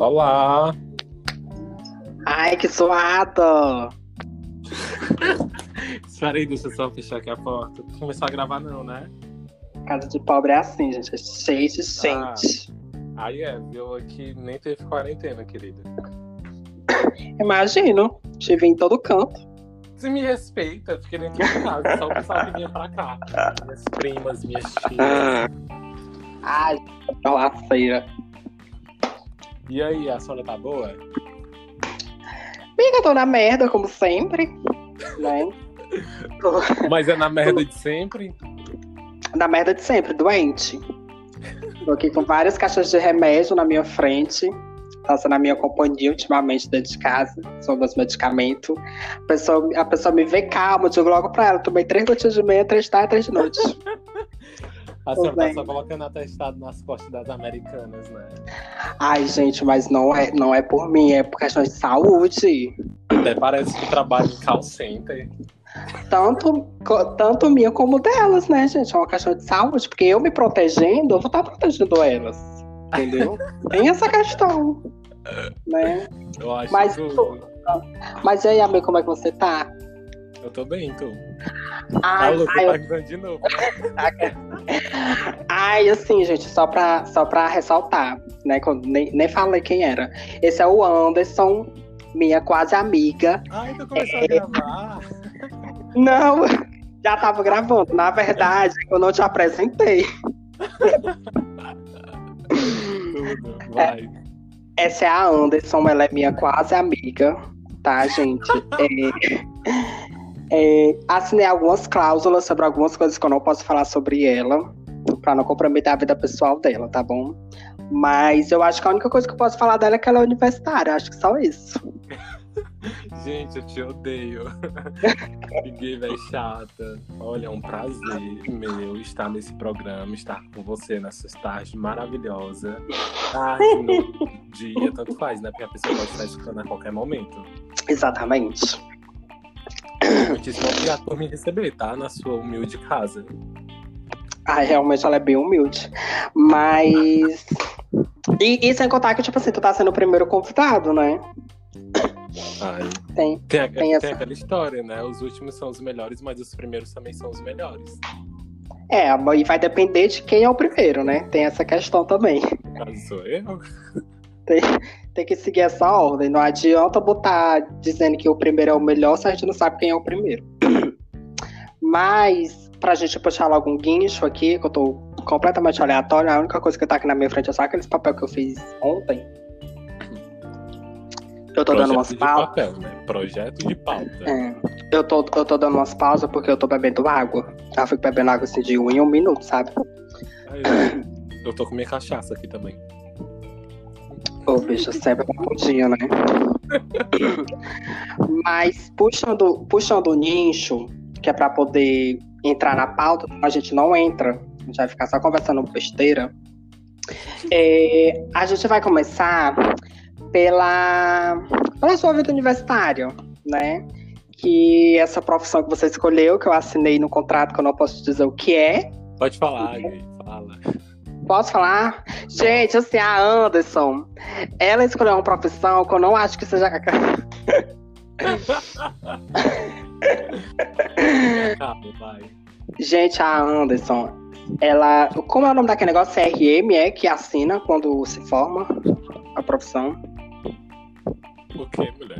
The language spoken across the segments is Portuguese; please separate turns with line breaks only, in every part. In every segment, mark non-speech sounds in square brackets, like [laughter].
Olá!
Ai, que suado!
Espera aí, deixa eu só fechar aqui a porta. Começar a gravar não, né?
Casa de pobre é assim, gente. É cheio de gente.
Aí é, viu aqui nem teve quarentena, querida.
Imagino. Te vi em todo canto.
Você me respeita, fiquei dentro de casa, só o pessoal que vinha pra cá. Minhas primas, minhas tias.
Ai, lá feira.
E aí, a Sônia tá boa?
Amiga, tô na merda, como sempre. Né? [laughs]
Mas é na merda de sempre?
na merda de sempre, doente. Tô aqui com várias caixas de remédio na minha frente. Tá sendo a minha companhia ultimamente dentro de casa. São meus medicamentos. A pessoa, a pessoa me vê calma, eu digo logo pra ela. Tomei três gotinhas de manhã, três tarde, três de noite. [laughs]
A senhora tá só colocando atestado nas costas das americanas, né?
Ai, gente, mas não é, não é por mim, é por questão de saúde.
Até parece que trabalha em call center.
Tanto, tanto minha como delas, né, gente? É uma questão de saúde, porque eu me protegendo, eu vou estar protegendo elas. Entendeu? [laughs] Tem essa questão. Né?
Eu acho
Mas
tudo.
Mas e aí, amigo, como é que você tá?
Eu tô bem, tô.
Ai,
Alô,
ai,
você
eu-
tá gritando de novo. [laughs]
ai, assim, gente, só pra, só pra ressaltar, né? eu nem, nem falei quem era. Esse é o Anderson, minha quase amiga.
Ai, tu começou a gravar.
Não, já tava gravando. Na verdade, eu não te apresentei.
Tudo, vai.
Essa é a Anderson, ela é minha quase amiga, tá, gente? É, é, assinei algumas cláusulas sobre algumas coisas que eu não posso falar sobre ela, pra não comprometer a vida pessoal dela, tá bom? Mas eu acho que a única coisa que eu posso falar dela é que ela é universitária, acho que só isso. [laughs]
Gente, eu te odeio. [laughs] Gay véi chata. Olha, é um prazer meu estar nesse programa, estar com você nessa tarde [laughs] maravilhosa. Tarde, no dia, tanto faz, né? Porque a pessoa pode estar escutando a qualquer momento.
Exatamente.
Muitíssimo obrigado por me receber, tá? Na sua humilde casa.
Ai, realmente ela é bem humilde. Mas. E, e sem contar que, tipo assim, tu tá sendo o primeiro convidado, né?
Ai.
Tem.
Tem, a-
Tem
tem
essa-
aquela história, né? Os últimos são os melhores, mas os primeiros também são os melhores.
É, e vai depender de quem é o primeiro, né? Tem essa questão também.
Caso sou eu.
Tem, tem que seguir essa ordem. Não adianta botar dizendo que o primeiro é o melhor se a gente não sabe quem é o primeiro. [clears throat] Mas, pra gente puxar logo um guincho aqui, que eu tô completamente aleatório, a única coisa que tá aqui na minha frente é só aqueles papel que eu fiz ontem. Eu tô dando umas pausas.
papel, né? Projeto de pauta.
É, eu, tô, eu tô dando umas pausas porque eu tô bebendo água. Eu fico bebendo água assim de um em um minuto, sabe?
Aí, eu tô com minha cachaça aqui também.
Ô, bicho, sempre podia, né? Mas puxando, puxando o nicho, que é pra poder entrar na pauta, a gente não entra, a gente vai ficar só conversando besteira. É, a gente vai começar pela, pela sua vida universitária, né? Que essa profissão que você escolheu, que eu assinei no contrato, que eu não posso dizer o que é,
Pode falar, gay. Fala.
Posso falar? Gente, assim, a Anderson, ela escolheu uma profissão que eu não acho que seja. Gente, a Anderson, ela. Como é o nome daquele negócio? CRM é que assina quando se forma a profissão.
O que, mulher?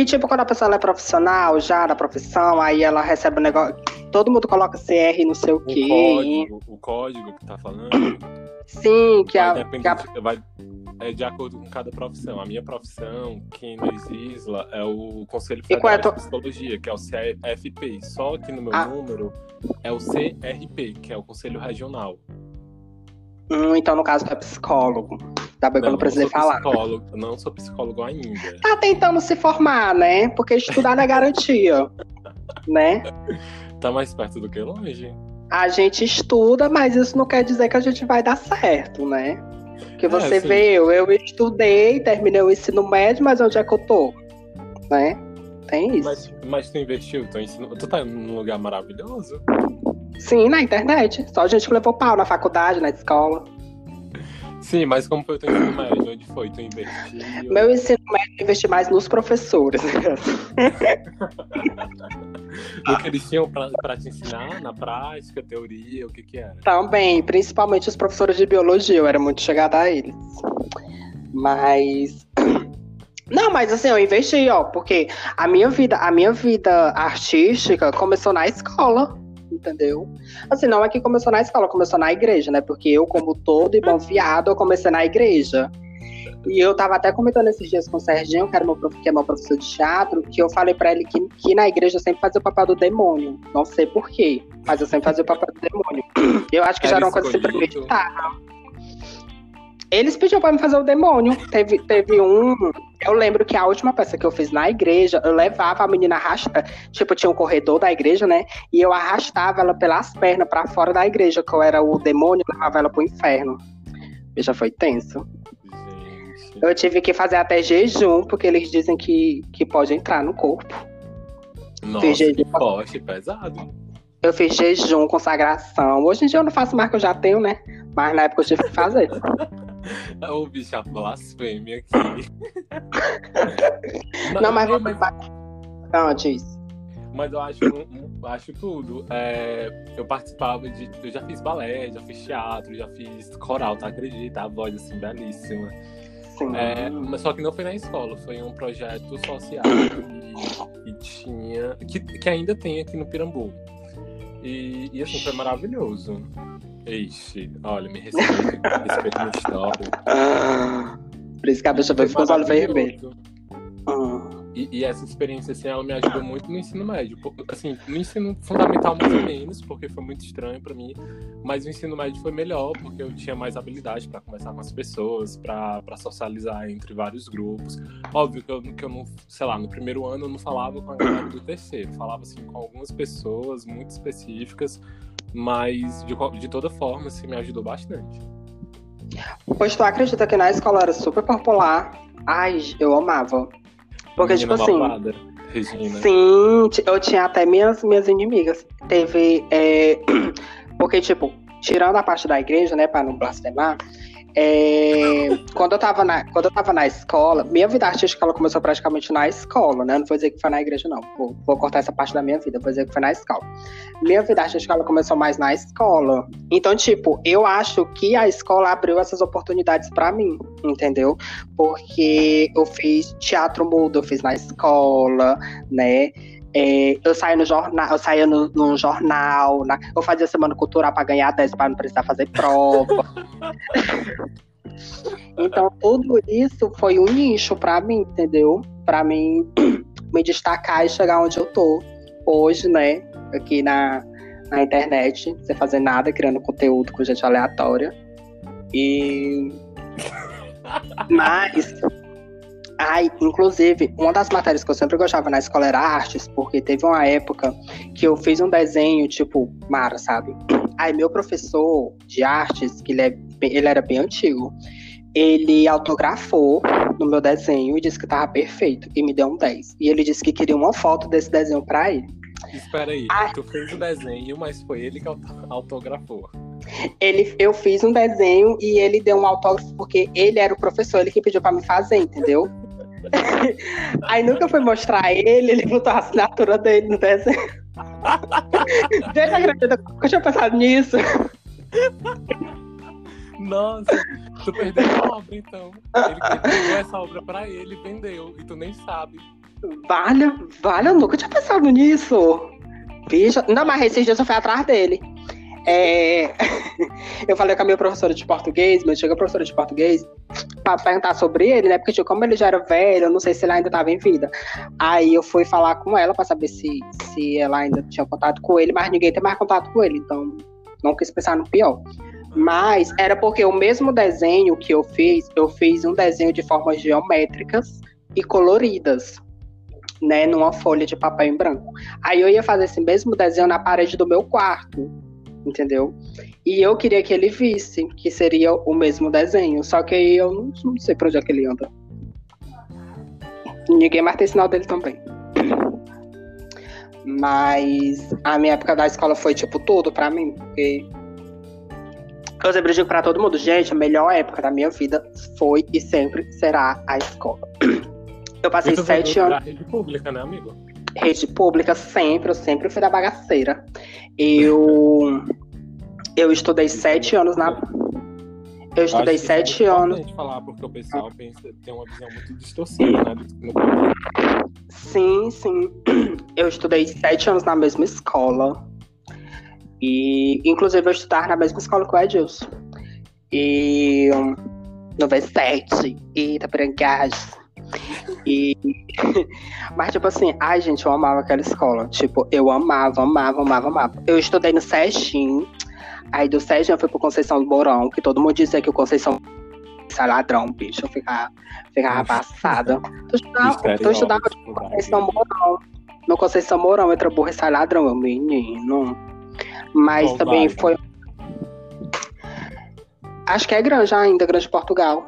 Que tipo, quando a pessoa é profissional já da profissão, aí ela recebe um negócio. Todo mundo coloca CR não sei o
O
quê.
código, o código que tá falando
Sim, que
vai
a. que a-
de, vai, é de acordo com cada profissão. A minha profissão, que nos isla, é o Conselho
é
Federal
tua-
de Psicologia, que é o CFP. Só que no meu
Ah.
número é o CRP, que é o Conselho Regional.
Hum, então, no caso, tu é psicólogo. Tá bem que eu não precisei
sou
falar.
Psicólogo, não sou psicólogo ainda.
Tá tentando se formar, né? Porque estudar não é garantia. [laughs] né?
Tá mais perto do que longe.
A gente estuda, mas isso não quer dizer que a gente vai dar certo, né? Porque você
É,
vê, eu, eu estudei, terminei o ensino médio, mas onde é que eu tô? Né? Tem isso.
Mas, mas tu investiu, tu, ensino, tu tá num lugar maravilhoso.
Sim, na internet. Só a gente que levou pau na faculdade, na escola.
Sim, mas como foi o teu ensino médio? Onde foi? Tu investiu?
Meu ensino médio eu investi mais nos professores. [laughs]
o que eles tinham pra, pra te ensinar? Na prática, teoria, o que que era?
Também, principalmente os professores de biologia, eu era muito chegada a eles. Mas. [clears throat] Não, mas assim, eu investi, ó, porque a minha vida, a minha vida artística começou na escola entendeu? Assim, não é que começou na escola, começou na igreja, né? Porque eu, como todo e bom viado, eu comecei na igreja. E eu tava até comentando esses dias com o Serginho, que, era meu, que é meu professor de teatro, que eu falei pra ele que, que na igreja eu sempre fazia o papel do demônio. Não sei porquê, mas eu sempre fazia o papel do demônio. Eu acho que já era uma coisa premeditada. Eles pediram pra me fazer o demônio. Teve, teve um. Eu lembro que a última peça que eu fiz na igreja, eu levava a menina arrasta. Tipo, tinha um corredor da igreja, né? E eu arrastava ela pelas pernas para fora da igreja, que eu era o demônio, levava ela pro inferno. Já foi tenso. Gente. Eu tive que fazer até jejum, porque eles dizem que, que pode entrar no corpo.
Nossa, fiz jejum. que forte, pesado.
Eu fiz jejum, consagração. Hoje em dia eu não faço mais que eu já tenho, né? Mas na época eu tive que fazer. [laughs] [laughs]
o bicho, a blasfêmia aqui. [laughs]
não, mas... Não, mas... Antes.
Mas eu acho, acho tudo. É, eu participava de. Eu já fiz balé, já fiz teatro, já fiz coral, tá? Acredita? A voz assim, belíssima. É, mas só que não foi na escola, foi um projeto social que, que tinha. Que, que ainda tem aqui no Pirambu. E, e assim, foi maravilhoso. Ixi, olha, me respeita, respeita minha história.
Por isso que a bicha vai ficar com os olhos vermelhos.
E, e, essa experiência, assim, ela me ajudou muito no ensino médio. Assim, no ensino fundamental, mais ou menos, porque foi muito estranho para mim. Mas o ensino médio foi melhor, porque eu tinha mais habilidade para conversar com as pessoas, para socializar entre vários grupos. Óbvio que eu, que eu não, sei lá, no primeiro ano eu não falava com a galera do terceiro. Falava, assim, com algumas pessoas muito específicas. Mas, de, de toda forma, assim, me ajudou bastante.
Pois tu acredita que na escola era super popular? Ai, eu amava. Porque, Menina tipo assim. Malvada, Regina. Sim, eu tinha até minhas, minhas inimigas. Teve. É, [clears throat] porque, tipo, tirando a parte da igreja, né, pra não blasfemar, é, quando, eu tava na, quando eu tava na escola, minha vida artística ela começou praticamente na escola, né? Não vou dizer que foi na igreja, não. Vou, vou cortar essa parte da minha vida, vou dizer que foi na escola. Minha vida artística ela começou mais na escola. Então, tipo, eu acho que a escola abriu essas oportunidades para mim, entendeu? Porque eu fiz teatro mudo, eu fiz na escola, né? É, eu saía no jornal, eu saía no, no jornal, na, eu fazia semana cultural para ganhar 10 para não precisar fazer prova. [laughs] então, tudo isso foi um nicho para mim, entendeu? Para mim [clears throat] me destacar e chegar onde eu tô hoje, né? Aqui na, na internet, sem fazer nada, criando conteúdo com gente aleatória. E. [laughs] Mas Ai, inclusive, uma das matérias que eu sempre gostava na escola era artes, porque teve uma época que eu fiz um desenho, tipo, Mara, sabe? Aí meu professor de artes, que ele, é, ele era bem antigo, ele autografou no meu desenho e disse que tava perfeito, e me deu um 10. E ele disse que queria uma foto desse desenho pra ele.
Espera aí, Ai. tu fez o desenho, mas foi ele que autografou.
Ele, eu fiz um desenho e ele deu um autógrafo porque ele era o professor, ele que pediu para me fazer, entendeu? [laughs] Aí nunca fui mostrar ele, ele botou a assinatura dele no desenho. [laughs] Gente, acredita que eu tinha pensado nisso?
Nossa, tu perdeu a obra então. Ele pegou essa obra pra ele vendeu, e tu nem sabe.
Vale, vale, eu nunca tinha pensado nisso. Bicha, não, mas esses dias eu fui atrás dele. É... [laughs] eu falei com a minha professora de português, mas chegou a professora de português para perguntar sobre ele, né? Porque tipo, como ele já era velho, eu não sei se ele ainda estava em vida. Aí eu fui falar com ela para saber se, se ela ainda tinha contato com ele, mas ninguém tem mais contato com ele, então não quis pensar no pior. Mas era porque o mesmo desenho que eu fiz, eu fiz um desenho de formas geométricas e coloridas, né, numa folha de papel em branco. Aí eu ia fazer esse mesmo desenho na parede do meu quarto entendeu? E eu queria que ele visse que seria o mesmo desenho, só que aí eu não, não sei pra onde é que ele anda. Ninguém mais tem sinal dele também. Mas a minha época da escola foi tipo tudo pra mim, porque Eu sempre digo pra todo mundo, gente, a melhor época da minha vida foi e sempre será a escola. Eu passei sete anos.
rede pública, né, amigo?
Rede pública, sempre, eu sempre fui da bagaceira. Eu. Eu estudei sete anos na. Eu estudei
Acho é
sete
muito
anos.
falar, porque o pessoal pensa, tem uma visão muito distorcida, né?
Sim, sim. Eu estudei sete anos na mesma escola. E, inclusive, eu estudava na mesma escola que o Edilson. E. um, No V7, e Itaperangás. E. [laughs] Mas, tipo assim, ai, gente, eu amava aquela escola. Tipo, eu amava, amava, amava, amava. Eu estudei no Sejim. Aí do Sejim eu fui pro Conceição do Mourão, que todo mundo dizia que o Conceição é ladrão, bicho. Eu ficava, ficava passada. Tu estudava, tu estudava
Estereótipo da
Conceição. Mourão. No Conceição Mourão entra burro e sai ladrão, meu menino. Mas
Qual
também
bairro?
foi. Acho que é grande ainda, Grande Portugal.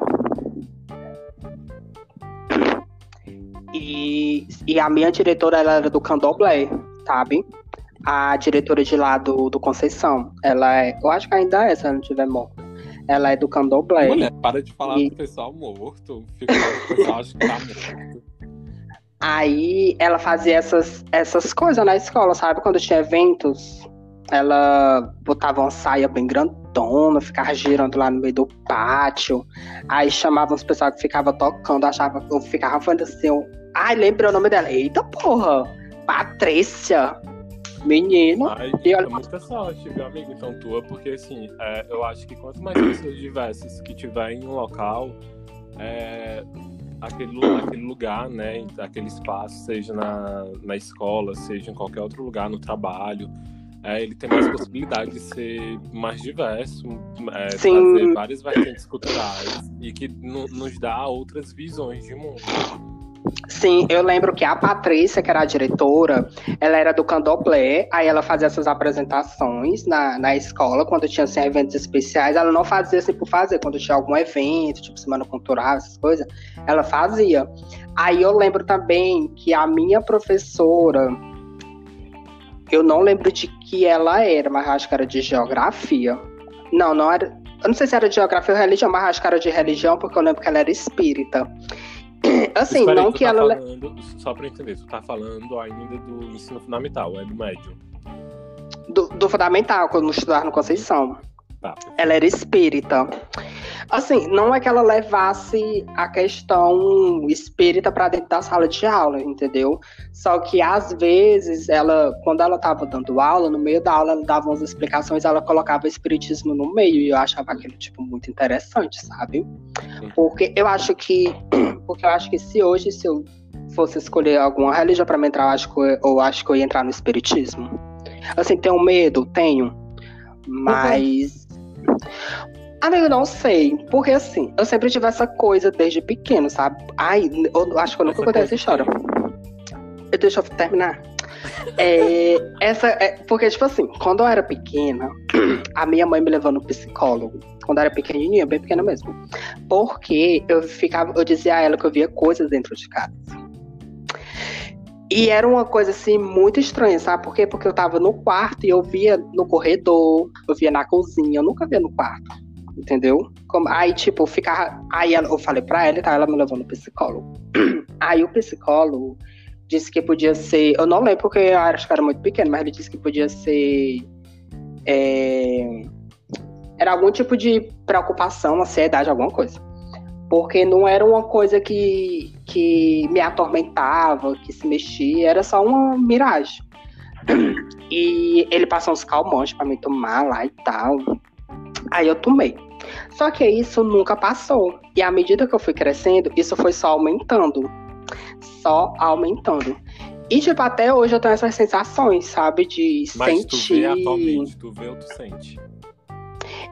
E, e a minha diretora ela era do Candomblé, sabe? A diretora de lá do, do Conceição. Ela é. Eu acho que ainda é, se ela não estiver morta. Ela é do Candomblé.
Mulher, para de falar
E-
do pessoal morto. Fica, o pessoal acha que tá morto.
Aí ela fazia essas, essas coisas na escola, sabe? Quando tinha eventos, ela botava uma saia bem grandona, ficava girando lá no meio do pátio. Aí chamava os pessoal que ficava tocando, achava que eu ficava falando assim, ai, lembrei o nome dela. Eita porra! Patrícia! Menino.
Ai,
E olha-
é muita sorte, viu, amigo? Então, tua, porque assim, é, eu acho que quanto mais pessoas diversas que tiver em um local, é, aquele, aquele lugar, né, aquele espaço, seja na, na escola, seja em qualquer outro lugar, no trabalho, é, ele tem mais possibilidade de ser mais diverso, é, trazer várias vertentes culturais e que no- nos dá outras visões de mundo.
Sim, eu lembro que a Patrícia, que era a diretora, ela era do Candomblé, aí ela fazia essas apresentações na, na escola, quando tinha assim, eventos especiais, ela não fazia assim por fazer, quando tinha algum evento, tipo Semana Cultural, essas coisas, ela fazia. Aí eu lembro também que a minha professora, eu não lembro de que ela era, mas acho que era de geografia. Não, não era. Eu não sei se era de geografia ou religião, mas acho que era de religião, porque eu lembro que ela era espírita. [clears throat] Assim,
Espera aí,
não
tu
que
tá
ela.
falando, só pra entender, tu tá falando ainda do ensino fundamental, é do médio.
do, do fundamental, quando eu estudava no Conceição.
Tá.
Ela era espírita. Assim, não é que ela levasse a questão espírita para dentro da sala de aula, entendeu? Só que às vezes ela, quando ela estava dando aula, no meio da aula ela dava umas explicações, ela colocava o espiritismo no meio e eu achava aquilo tipo muito interessante, sabe? Porque eu acho que, [clears throat] porque eu acho que se hoje se eu fosse escolher alguma religião para me entrar, eu acho que eu, eu acho que eu ia entrar no espiritismo. Assim, tenho medo, tenho, mas Amigo, não sei. Porque assim, eu sempre tive essa coisa desde pequeno, sabe? Ai, eu acho que eu nunca
Essa
contei essa história. Eu- Deixa eu terminar. É, essa é, porque, tipo assim, quando eu era pequena, [clears throat] a minha mãe me levou no psicólogo. Quando eu era pequenininha, bem pequena mesmo. Porque eu ficava, eu dizia a ela que eu via coisas dentro de casa. E era uma coisa assim muito estranha, sabe? Por quê? Porque eu tava no quarto e eu via no corredor, eu via na cozinha, eu nunca via no quarto. Entendeu? Como- aí, tipo, ficava. Aí eu falei pra ela, tá? Ela me levou no psicólogo. [clears throat] Aí o psicólogo disse que podia ser. Eu não lembro porque eu acho que era muito pequeno, mas ele disse que podia ser. é, era algum tipo de preocupação, ansiedade, alguma coisa. Porque não era uma coisa que, que me atormentava, que se mexia, era só uma miragem. E ele passou uns calmantes pra me tomar lá e tal. Aí eu tomei. Só que isso nunca passou. E à medida que eu fui crescendo, isso foi só aumentando. Só aumentando. E, tipo, até hoje eu tenho essas sensações, sabe? De
Mas tu vê
sentir.
atualmente, tu vê ou tu sente?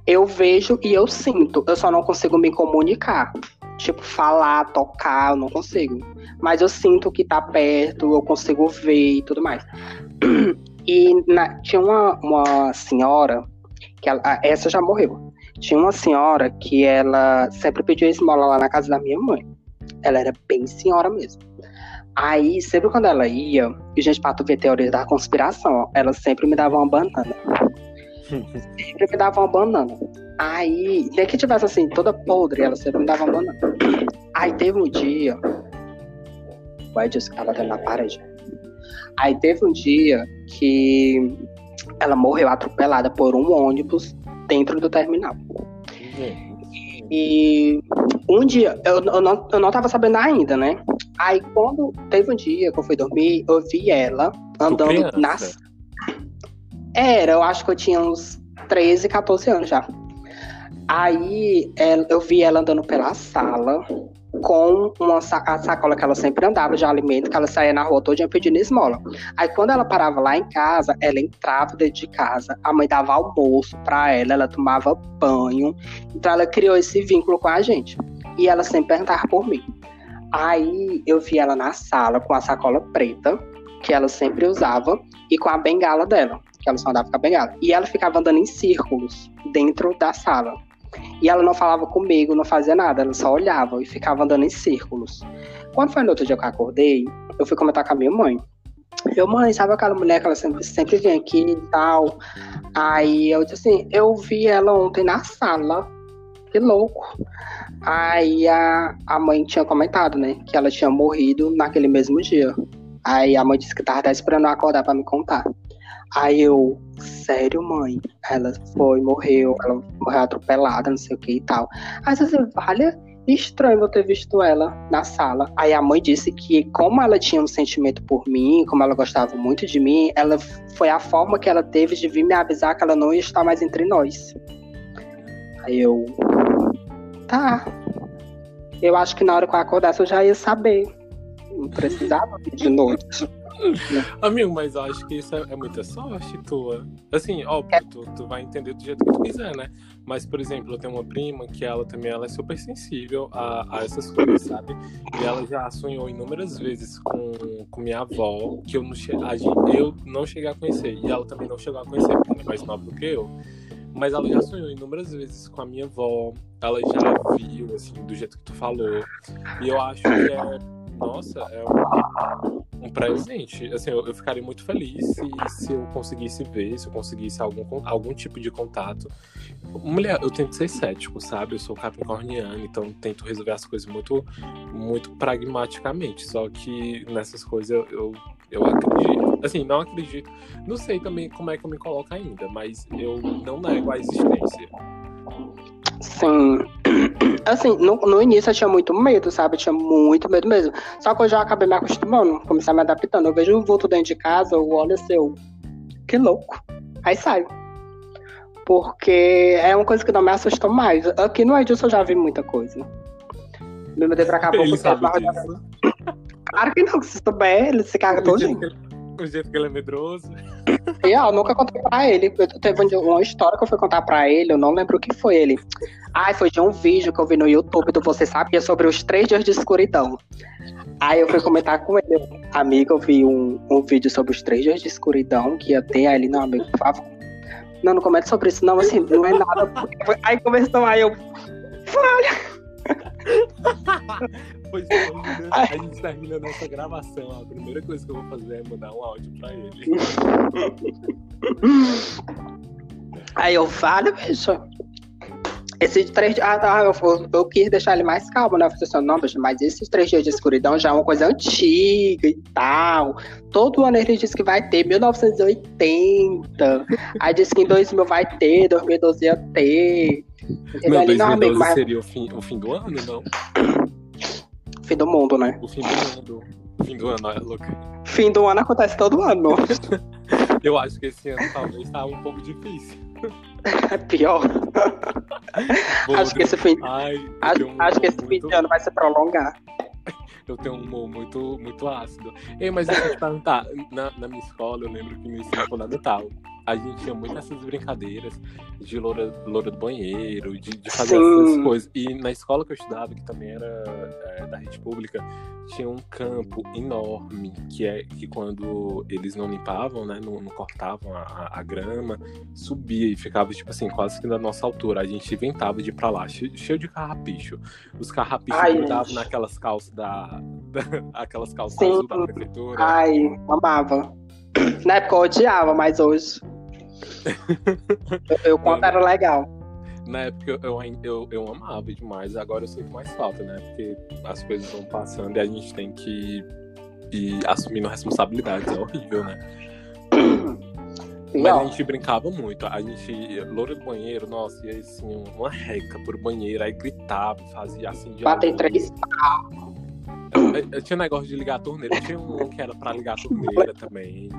Eu vejo e eu sinto. Eu só não consigo me comunicar. Tipo, falar, tocar, eu não consigo. Mas eu sinto que tá perto, eu consigo ver e tudo mais. [clears throat] E na- tinha uma, uma senhora, que ela, essa já morreu. Tinha uma senhora que ela sempre pediu esmola lá na casa da minha mãe. Ela era bem senhora mesmo. Aí, sempre quando ela ia, e gente, pra tu ver teoria da conspiração, ela sempre me dava uma banana. Sempre me dava uma banana. Aí, nem que tivesse assim, toda podre, ela sempre me dava banana. Aí teve um dia. O Ed disse que tava dentro na parede. Aí teve um dia que ela morreu atropelada por um ônibus dentro do terminal. E um dia, eu, eu, não, eu não tava sabendo ainda, né? Aí quando teve um dia que eu fui dormir, eu vi ela andando nas. Era, eu acho que eu tinha uns 13, 14 anos já. Aí eu vi ela andando pela sala com uma sacola que ela sempre andava de alimento, que ela saía na rua todo pedindo esmola. Aí quando ela parava lá em casa, ela entrava dentro de casa, a mãe dava almoço para ela, ela tomava banho. Então ela criou esse vínculo com a gente. E ela sempre perguntava por mim. Aí eu vi ela na sala com a sacola preta, que ela sempre usava, e com a bengala dela, que ela só andava com a bengala. E ela ficava andando em círculos dentro da sala. E ela não falava comigo, não fazia nada, ela só olhava e ficava andando em círculos. Quando foi no outro dia que eu acordei, eu fui comentar com a minha mãe. Eu, mãe, sabe aquela mulher que ela sempre, sempre vem aqui e tal? Aí eu disse assim, eu vi ela ontem na sala. Que louco. Aí a, a mãe tinha comentado, né? Que ela tinha morrido naquele mesmo dia. Aí a mãe disse que tava até esperando eu acordar pra me contar. Aí eu, sério, mãe? Ela foi, morreu, ela morreu atropelada, não sei o que e tal. Aí você, vale, estranho eu ter visto ela na sala. Aí a mãe disse que, como ela tinha um sentimento por mim, como ela gostava muito de mim, ela foi a forma que ela teve de vir me avisar que ela não ia estar mais entre nós. Aí eu, tá. Eu acho que na hora que eu acordasse eu já ia saber. Não precisava de noite. [laughs]
Amigo, mas eu acho que isso é, é, muita sorte tua. Assim, óbvio, tu, tu vai entender do jeito que tu quiser, né? Mas, por exemplo, eu tenho uma prima que ela também ela é super sensível a, a essas coisas, sabe? E ela já sonhou inúmeras vezes com, com minha avó, que eu não, eu não cheguei a conhecer. E ela também não chegou a conhecer, porque ela é mais nova do que eu. Mas ela já sonhou inúmeras vezes com a minha avó. Ela já viu, assim, do jeito que tu falou. E eu acho que é nossa, é um, um presente. Assim, eu, eu, ficaria muito feliz se, se eu conseguisse ver, se eu conseguisse algum, algum tipo de contato. Mulher, eu tento ser cético, sabe? Eu sou capricorniano, então tento resolver as coisas muito, muito pragmaticamente. Só que nessas coisas eu, eu, eu acredito. Assim, não acredito. Não sei também como é que eu me coloco ainda, mas eu não nego a existência.
Sim. Assim, no, no início eu tinha muito medo, sabe? Eu tinha muito medo mesmo. Só que eu já acabei me acostumando, comecei a me adaptando. Eu vejo um vulto dentro de casa, eu olho assim, eu... que louco. Aí saio. Porque é uma coisa que não me assustou mais. Aqui no Edilson eu já vi muita coisa. Me mudei pra cá pouco tempo. [laughs] Claro que não, se souber, ele se caga todinho.
O jeito que ele é medroso.
E, ó, eu nunca contei pra ele. Teve uma história que eu fui contar pra ele, eu não lembro o que foi ele. Ai, foi de um vídeo que eu vi no YouTube do Você Sabia sobre os três dias de escuridão. Aí eu fui comentar com ele. Amigo, eu vi um, um vídeo sobre os três dias de escuridão que ia ter. Aí ele, não, amigo, por favor. Não, não comente sobre isso, não, assim, não é nada. Aí começou, aí eu. Olha. [laughs]
É, a gente termina nossa gravação. A primeira coisa que eu vou fazer é mandar um áudio pra ele.
Aí eu falo, bicho. Esses três dias. Ah, tá, eu, eu, quis deixar ele mais calmo, né? Eu falei assim, não, bicho, mas esses três dias de escuridão já é uma coisa antiga e tal. Todo ano ele diz que vai ter, 1980. Aí disse que em 2000 vai ter, 2012 ia ter.
Não, 2012 não, seria o fim, o fim do ano, não?
Fim do mundo, né?
O fim do mundo. Fim do ano, é louco.
Fim do ano acontece todo ano. [laughs]
Eu acho que esse ano talvez tá um pouco difícil.
É pior. acho que esse fim, Ai, acho, um acho que esse muito... fim de ano vai se prolongar.
Eu tenho um humor muito, muito ácido. Ei, mas eu te perguntar, na, na minha escola, eu lembro que no ensino fundamental, a gente tinha muitas essas brincadeiras de loura, loura do banheiro, de, de fazer Sim. essas coisas. E na escola que eu estudava, que também era é, da rede pública, tinha um campo enorme que é que quando eles não limpavam, né, não, não cortavam a, a, grama, subia e ficava tipo assim, quase que na nossa altura. A gente inventava de ir pra lá, cheio, cheio de carrapicho. Os carrapichos grudavam naquelas calças da, [laughs] da aquelas calças da prefeitura.
Ai, amava. Na época eu odiava, mas hoje. [laughs] eu, eu conto era legal.
na época eu, eu, eu amava demais, agora eu sinto mais falta, né? Porque as coisas vão passando e a gente tem que ir assumindo responsabilidades, é horrível, né? [coughs] Mas a gente brincava muito. A gente, loura do banheiro, nossa, ia assim, uma reca por banheiro, aí gritava, fazia assim de.
Bater três
eu, eu, tinha um negócio de ligar a torneira, tinha um que era pra ligar a torneira também.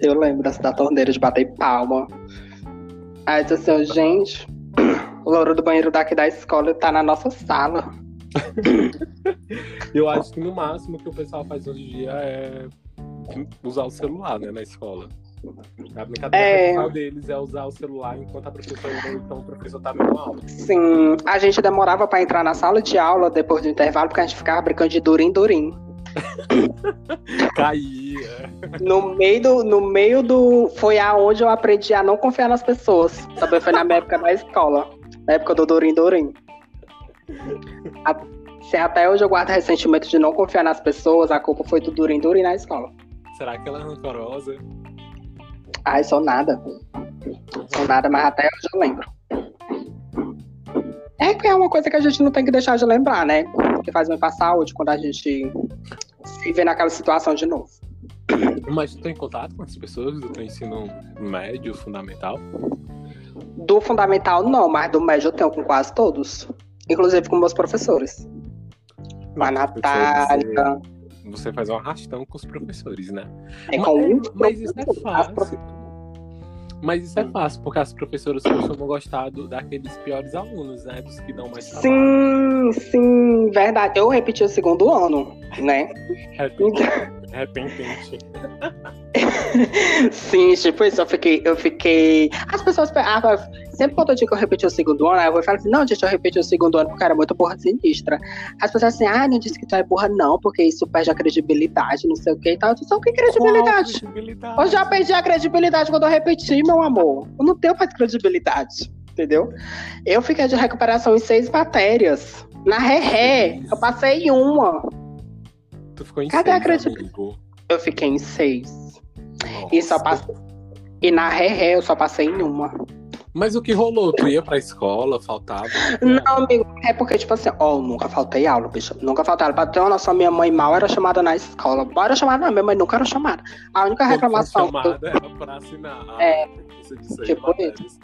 Eu lembro dessa da torneira de bater palma. Aí disse assim, gente, o louro do banheiro daqui da escola tá na nossa sala. [laughs]
eu acho que no máximo que o pessoal faz hoje em dia é usar o celular, né, na escola. A brincadeira é... principal deles é usar o celular enquanto a professora então o professor tá dando aula.
Sim, a gente demorava para entrar na sala de aula depois do intervalo porque a gente ficava brincando de durim durim. [laughs]
Caía.
No meio do, no meio do. Foi aonde eu aprendi a não confiar nas pessoas. Também foi na minha época da escola. Na época do Durim Durim. Se até hoje eu guardo ressentimento de não confiar nas pessoas, a culpa foi do Durim Durim na escola.
Será que ela é rancorosa?
Ai, sou nada. Sou nada, mas até hoje eu lembro. É que é uma coisa que a gente não tem que deixar de lembrar, né? Que faz bem pra saúde quando a gente se vê naquela situação de novo.
Mas tu tem contato com as pessoas do teu ensino médio, fundamental?
Do fundamental não, mas do médio eu tenho com quase todos. Inclusive com meus professores. Com a Natália.
Você, você faz um arrastão com os professores, né?
É com mas,
mas isso é fácil. Mas isso é fácil, porque as professoras costumam gostar do, daqueles piores alunos, né? Dos que dão mais
trabalho. Sim, sim, verdade. Eu repeti o segundo ano, né?
Repentente. [laughs]
sim, tipo isso, eu fiquei, eu fiquei. As pessoas ah, sempre quando eu digo que eu repeti o segundo ano, eu vou falar assim, não, gente, eu repeti o segundo ano porque era muito porra sinistra. As pessoas assim, ah, não disse que tu é porra, não, porque isso perde a credibilidade, não sei o que e tal. Eu disse, o que credibilidade? credibilidade? Eu já perdi a credibilidade quando eu repeti, meu amor. Eu não tenho mais credibilidade, entendeu? Eu fiquei de recuperação em seis matérias. Na ré, eu passei uma.
Tu ficou em Cadê seis, a credibilidade?
Eu fiquei em seis. Nossa. E só passei. E na ré, eu só passei em uma.
Mas o que rolou? Tu ia pra escola, faltava?
Não, amigo, é porque, tipo assim, ó, oh, nunca faltei aula, bicho. Nunca faltei aula. Uma noção, minha mãe mal era chamada na escola. Mal era chamada, não, minha mãe nunca era chamada. A única reclamação.
chamada eu... era pra assinar.
É. Tipo isso.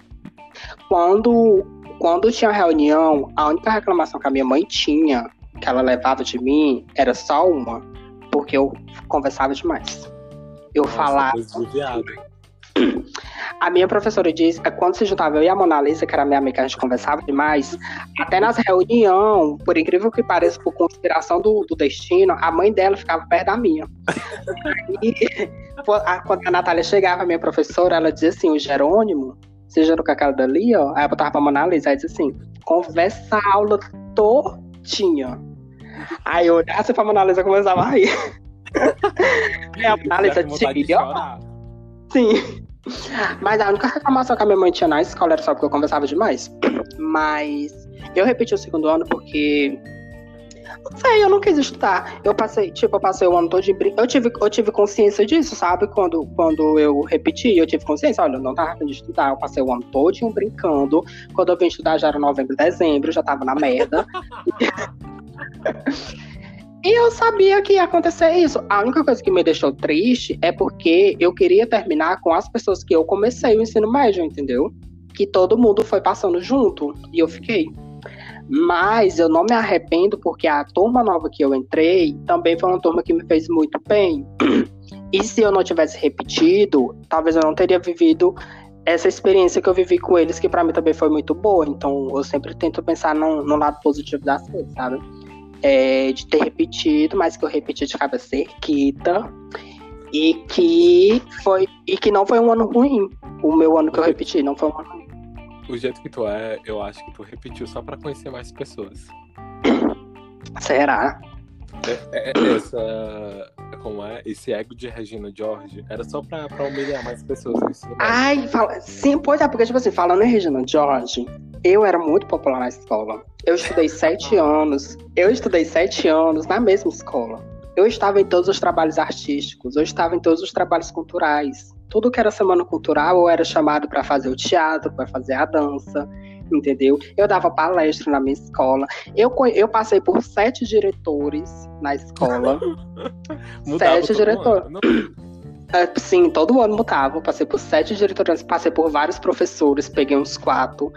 Quando, quando tinha reunião, a única reclamação que a minha mãe tinha, que ela levava de mim, era só uma. Porque eu conversava demais. Eu Nossa, falava. A minha professora disse que quando se juntava eu e a Mona Lisa, que era minha amiga, a gente conversava demais, até nas reuniões, por incrível que pareça, por conspiração do, do destino, a mãe dela ficava perto da minha. e, quando a Natália chegava, a minha professora, ela dizia assim, o Jerônimo, seja no cacau dali, ó, aí eu botava pra Mona Lisa, aí dizia assim, conversa a aula todinha. Aí eu olhava pra Mona Lisa e começava a rir. aí [laughs] a Mona Lisa Sim. Mas a única reclamação que a minha mãe tinha na escola era só porque eu conversava demais. [clears throat] Mas eu repeti o segundo ano porque. Não sei, eu não quis estudar. Eu passei, tipo, eu passei o ano todo de brin... eu tive Eu tive consciência disso, sabe? Quando, quando eu repeti, eu tive consciência, olha, eu não tava afim de estudar. Eu passei o ano todo brincando. Quando eu vim estudar já era novembro, dezembro, já tava na merda. [laughs] E eu sabia que ia acontecer isso. A única coisa que me deixou triste é porque eu queria terminar com as pessoas que eu comecei o ensino médio, entendeu? Que todo mundo foi passando junto e eu fiquei. Mas eu não me arrependo porque a turma nova que eu entrei também foi uma turma que me fez muito bem. E se eu não tivesse repetido, talvez eu não teria vivido essa experiência que eu vivi com eles, que para mim também foi muito boa. Então eu sempre tento pensar no, no lado positivo das coisas, sabe? É, de ter repetido, mas que eu repeti de cabeça cerquita. E que foi. E que não foi um ano ruim. O meu ano que eu repeti, não foi um ano ruim.
O jeito que tu é, eu acho que tu repetiu só pra conhecer mais pessoas.
Será?
É, é, essa. Como é? Esse ego de Regina George era só pra, pra humilhar mais pessoas.
Ai, fala, sim, pois é, porque, tipo assim, falando em Regina George, eu era muito popular na escola. Eu estudei sete anos. Eu estudei sete anos na mesma escola. Eu estava em todos os trabalhos artísticos, eu estava em todos os trabalhos culturais. Tudo que era semana cultural, eu era chamado para fazer o teatro, para fazer a dança. entendeu? Eu dava palestra na minha escola. Eu, eu passei por sete diretores na escola. [laughs] sete diretores. É, sim, todo ano mudava. Passei por sete diretores, passei por vários professores, peguei uns quatro.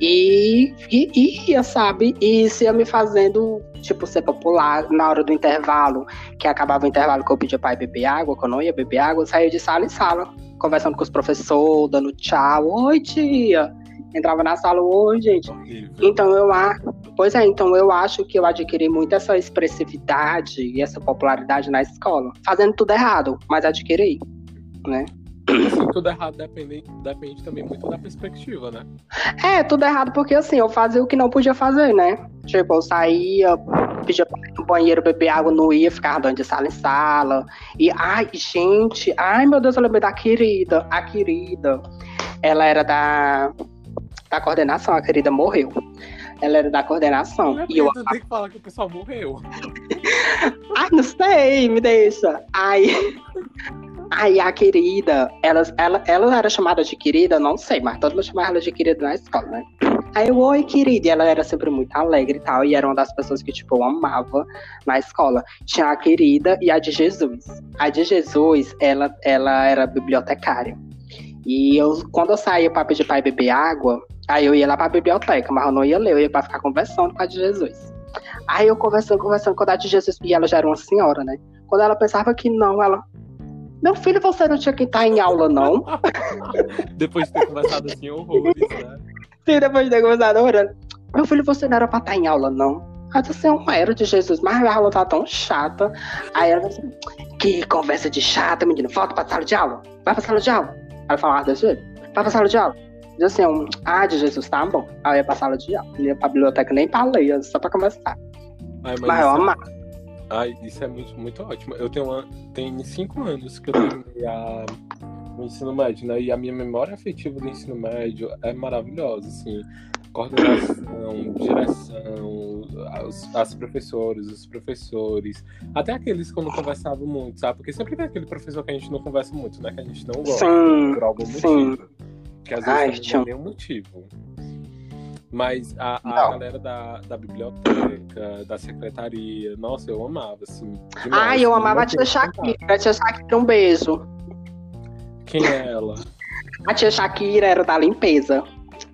E, e, ia, sabe? E isso ia me fazendo, tipo, ser popular na hora do intervalo, que acabava o intervalo que eu pedia pra ir beber água, quando eu não ia beber água, eu saía de sala em sala, conversando com os professores, dando tchau. Oi, tia! Entrava na sala, oi, gente. Então eu acho. Pois é, então eu acho que eu adquiri muito essa expressividade e essa popularidade na escola. Fazendo tudo errado, mas adquiri, né?
Assim, tudo errado depende, depende também muito da perspectiva, né?
É, tudo errado porque assim, eu fazia o que não podia fazer, né? Tipo, eu saía, pedia pra ir no banheiro beber água, não ia, ficava dando de sala em sala. E, ai, gente, ai meu Deus, eu lembrei da querida, a querida. Ela era da, da coordenação, a querida morreu. Ela era da coordenação.
Não e eu tem que falar que o pessoal morreu.
ai, [laughs] não sei, me deixa. Ai. [laughs] Aí a querida, ela, ela, ela era chamada de querida, não sei, mas todo mundo chamava ela de querida na escola, né? Aí eu, oi, querida, e ela era sempre muito alegre e tal, e era uma das pessoas que, tipo, eu amava na escola. Tinha a querida e a de Jesus. A de Jesus, ela, ela era bibliotecária. E eu, quando eu saía pra pedir pra ir beber água, aí eu ia lá pra biblioteca, mas eu não ia ler, eu ia pra ficar conversando com a de Jesus. Aí eu conversando, conversando com a de Jesus, e ela já era uma senhora, né? Quando ela pensava que não, ela, meu filho, você não tinha que estar em aula, não? [laughs]
depois de ter conversado assim, horrores, né?
Sim, depois de ter conversado horrores. Meu filho, você não era pra estar em aula, não? Ela disse, eu não era de Jesus, mas a aula tá tão chata. Aí ela disse, que conversa de chata, menino, volta pra sala de aula. Vai pra sala de aula. Ela falava ah, desse jeito, vai pra sala de aula. Diz assim, um, ah, de Jesus, tá bom. Aí eu ia pra sala de aula. Ia pra biblioteca nem pra ler, só pra conversar.
Ai, mas, mas eu amava. Ai, isso é muito, muito ótimo. Eu tenho uma, tem cinco anos que eu terminei a, o ensino médio, né? E a minha memória afetiva do ensino médio é maravilhosa, assim. Coordenação, direção, as, as professoras, os professores, até aqueles que eu não conversava muito, sabe? Porque sempre tem aquele professor que a gente não conversa muito, né? Que a gente não gosta sim, por algum sim. Que às vezes Ai, não tem nenhum motivo. Mas a, a galera da, da biblioteca, da secretaria, nossa, eu amava, assim.
Demais. Ai, eu amava a tia Shakira. A tia Shakira, um beijo.
Quem é ela?
A tia Shakira era da limpeza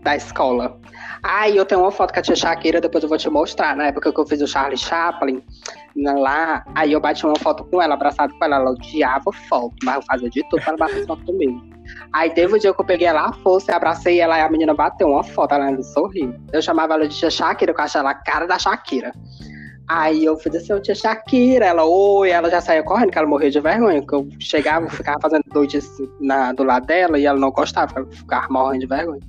da escola. Ai, eu tenho uma foto com a tia Shakira, depois eu vou te mostrar. Na época que eu fiz o Charlie Chaplin, lá, aí eu bati uma foto com ela, abraçado com ela. Ela odiava foto, mas eu fazia de tudo pra ela bater foto comigo. Aí teve o um dia que eu peguei ela a força, abracei ela e a menina bateu uma foto, ela ainda sorriu. Eu chamava ela de tia Shakira, eu achava ela a cara da Shakira. Aí eu fiz assim, eu tia Shakira, ela, oi, ela já saía correndo, que ela morria de vergonha, que eu chegava, ficava fazendo doido assim, na, do lado dela e ela não gostava, ficava morrendo de vergonha.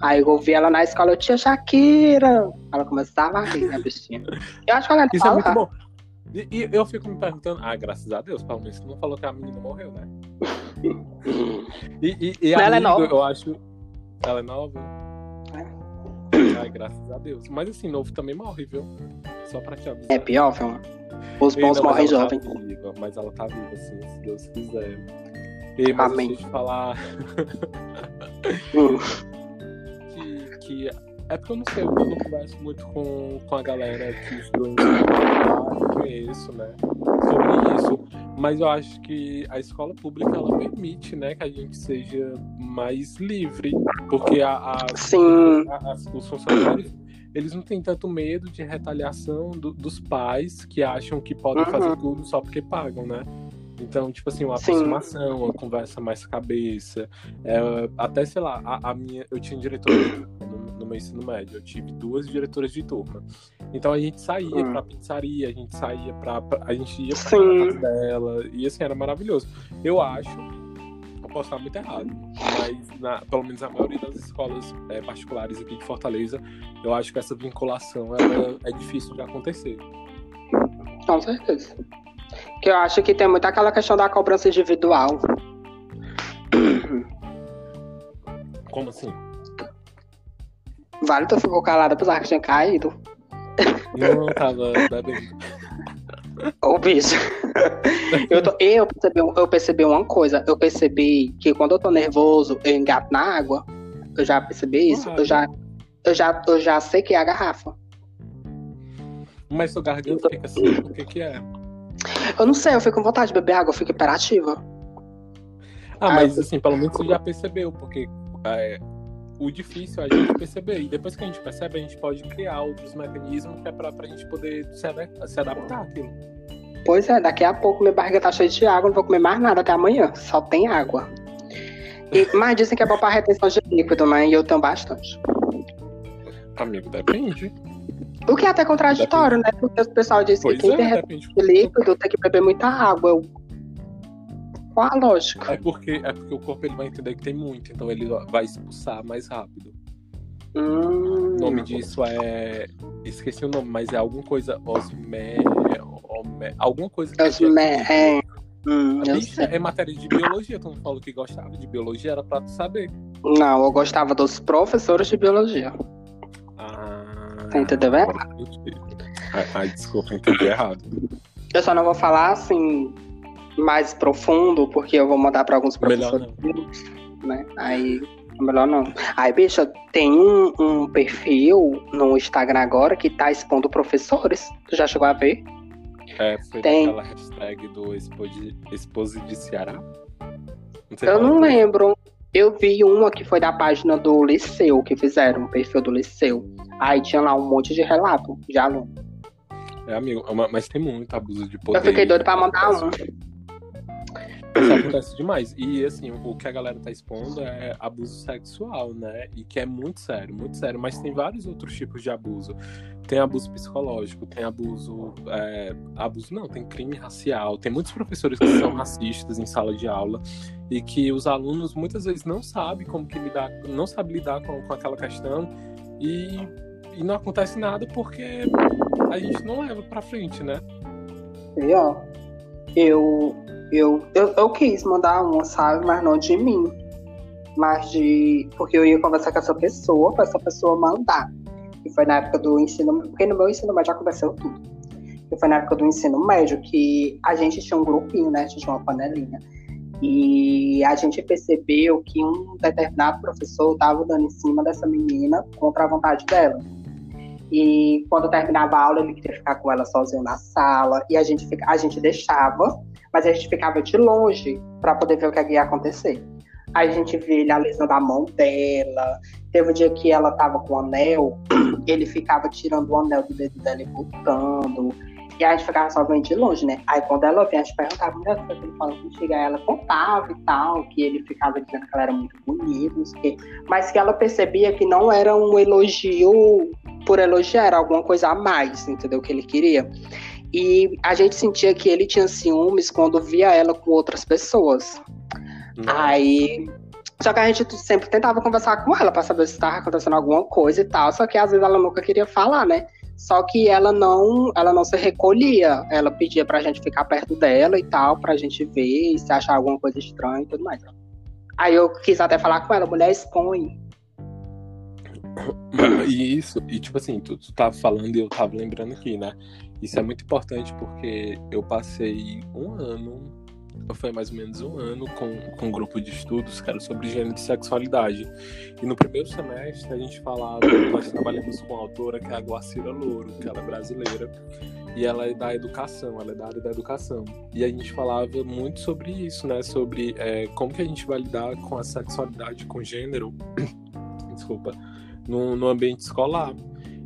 Aí eu vi ela na escola, eu tia Shakira. Ela começava a rir, né, bichinha. Eu acho que ela
Isso é muito bom. E, e, eu fico me perguntando, ah, graças a Deus, pelo menos você não falou que a menina morreu, né? [laughs] e, e, e ela é nova. eu acho. Ela é nova? É. Ai, graças a Deus. Mas assim, novo também morre, viu? Só pra te avisar.
É pior, viu? Os bons não, morrem tá jovens. Tá
viva, mas ela tá viva, assim, se Deus quiser. E, mas Amém. deixa eu te falar. [laughs] Que, que é porque eu não sei, eu não converso muito com, com a galera que estudou em conheço, né? Sobre isso. Mas eu acho que a escola pública ela permite, né, que a gente seja mais livre. Porque a, a,
Sim.
A, os funcionários eles não têm tanto medo de retaliação do, dos pais que acham que podem uhum. fazer tudo só porque pagam, né? Então, tipo assim, uma aproximação, Sim. uma conversa mais cabeça. É, até, sei lá, a, a, minha. Eu tinha diretor no, no meu ensino médio, eu tive duas diretoras de turma. Então a gente saía hum. pra pizzaria, a gente saía pra. pra a gente ia pra casa dela. E assim, era maravilhoso. Eu acho eu posso estar muito errado, mas na, pelo menos a maioria das escolas é, particulares aqui de Fortaleza, eu acho que essa vinculação ela é difícil de acontecer.
Com certeza. Que eu acho que tem muito aquela questão da cobrança individual.
Como assim?
Vale, tu ficou calada apesar que tinha caído.
Não, tava bebendo.
Ô, bicho. Eu, tô, eu, percebi, eu percebi uma coisa. Eu percebi que quando eu tô nervoso, eu engato na água. Eu já percebi isso. Eu já. eu já, eu já sequei a garrafa.
Mas sua garganta fica assim, o que que é?
Eu não sei, eu fico com vontade de beber água, eu fico imperativa.
Ah, mas
eu-
assim, pelo menos você já percebeu, porque é, o difícil é a gente perceber. E depois que a gente percebe, a gente pode criar outros mecanismos que é pra, pra gente poder se, se adaptar àquilo.
Pois é, daqui a pouco minha barriga tá cheia de água, não vou comer mais nada até amanhã. Só tem água. E, mas dizem que é bom pra retenção de líquido, né? E eu tenho bastante.
Amigo, depende.
O que é até contraditório, né? Porque o pessoal diz que
Pois
quem
é,
tem de líquido tem que beber muita água. Qual a lógica?
É porque, é porque o corpo ele vai entender que tem muito, então ele vai expulsar mais rápido.
Hum,
O nome disso é. Esqueci o nome, mas é alguma coisa osme. ome- alguma coisa que
Os
é-
é... Hum,
é matéria de biologia. Tu não falou que gostava de biologia, era pra tu saber.
Não, eu gostava dos professores de biologia. Tá entendendo errado?
Ai, desculpa, entendi errado.
Eu só não vou falar assim mais profundo, porque eu vou mandar pra alguns professores, né? Aí é melhor não. Aí, bicha, tem um, um perfil no Instagram agora que tá expondo professores. Tu já chegou a ver?
É, foi
Tem.
aquela hashtag do Expose de Ceará? Não
Eu
qual
não lembro. Eu vi uma que foi da página do Liceu, que fizeram um perfil do Liceu. Aí tinha lá um monte de relato de aluno.
É, amigo, é mas tem muito abuso de poder.
Eu fiquei doido pra mandar um.
Isso [clears throat] acontece demais. E assim, o que a galera tá expondo é abuso sexual, né? E que é muito sério, muito sério. Mas tem vários outros tipos de abuso. Tem abuso psicológico, tem abuso. é, abuso não, tem crime racial. Tem muitos professores que são racistas em sala de aula e que os alunos muitas vezes não sabem como que lidar, não sabem lidar com, com aquela questão e, e não acontece nada porque a gente não leva pra frente, né?
E ó, eu, eu, eu, eu quis mandar uma, sabe? Mas não de mim. Mas de. Porque eu ia conversar com essa pessoa, pra essa pessoa mandar. E foi na época do ensino. Porque no meu ensino médio aconteceu tudo. E foi na época do ensino médio que a gente tinha um grupinho, né? A gente tinha uma panelinha. E a gente percebeu que um determinado professor estava dando em cima dessa menina contra a vontade dela. E quando terminava a aula, ele queria ficar com ela sozinho na sala. E a gente, fica, a gente deixava, mas a gente ficava de longe para poder ver o que ia acontecer. Aí a gente vê ele alisando a mão dela. Teve um dia que ela tava com o anel, [clears throat] ele ficava tirando o anel do dedo dela e botando. E aí a gente ficava só vendo de longe, né? Aí quando ela vinha, a gente perguntava, mulher, o que ele falou contigo? Aí ela contava e tal, que ele ficava dizendo que ela era muito bonita. Mas que ela percebia que não era um elogio por elogiar, era alguma coisa a mais, entendeu? Que ele queria. E a gente sentia que ele tinha ciúmes quando via ela com outras pessoas. Aí. Só que a gente sempre tentava conversar com ela pra saber se estava acontecendo alguma coisa e tal. Só que às vezes ela nunca queria falar, né? Só que ela não, ela não se recolhia. Ela pedia pra gente ficar perto dela e tal, pra gente ver e se achar alguma coisa estranha e tudo mais. Aí eu quis até falar com ela, mulher expõe. [coughs]
E isso, e tipo assim, tu, tu tava falando e eu tava lembrando aqui, né? Isso é muito importante porque eu passei um ano, foi mais ou menos um ano, com, com um grupo de estudos, cara, sobre gênero e sexualidade. E no primeiro semestre a gente falava, nós trabalhamos com uma autora que é a Guacira Louro, que ela é brasileira, e ela é da educação, ela é da área da educação. E a gente falava muito sobre isso, né? Sobre é, como que a gente vai lidar com a sexualidade, com gênero, [coughs] desculpa, no, no ambiente escolar.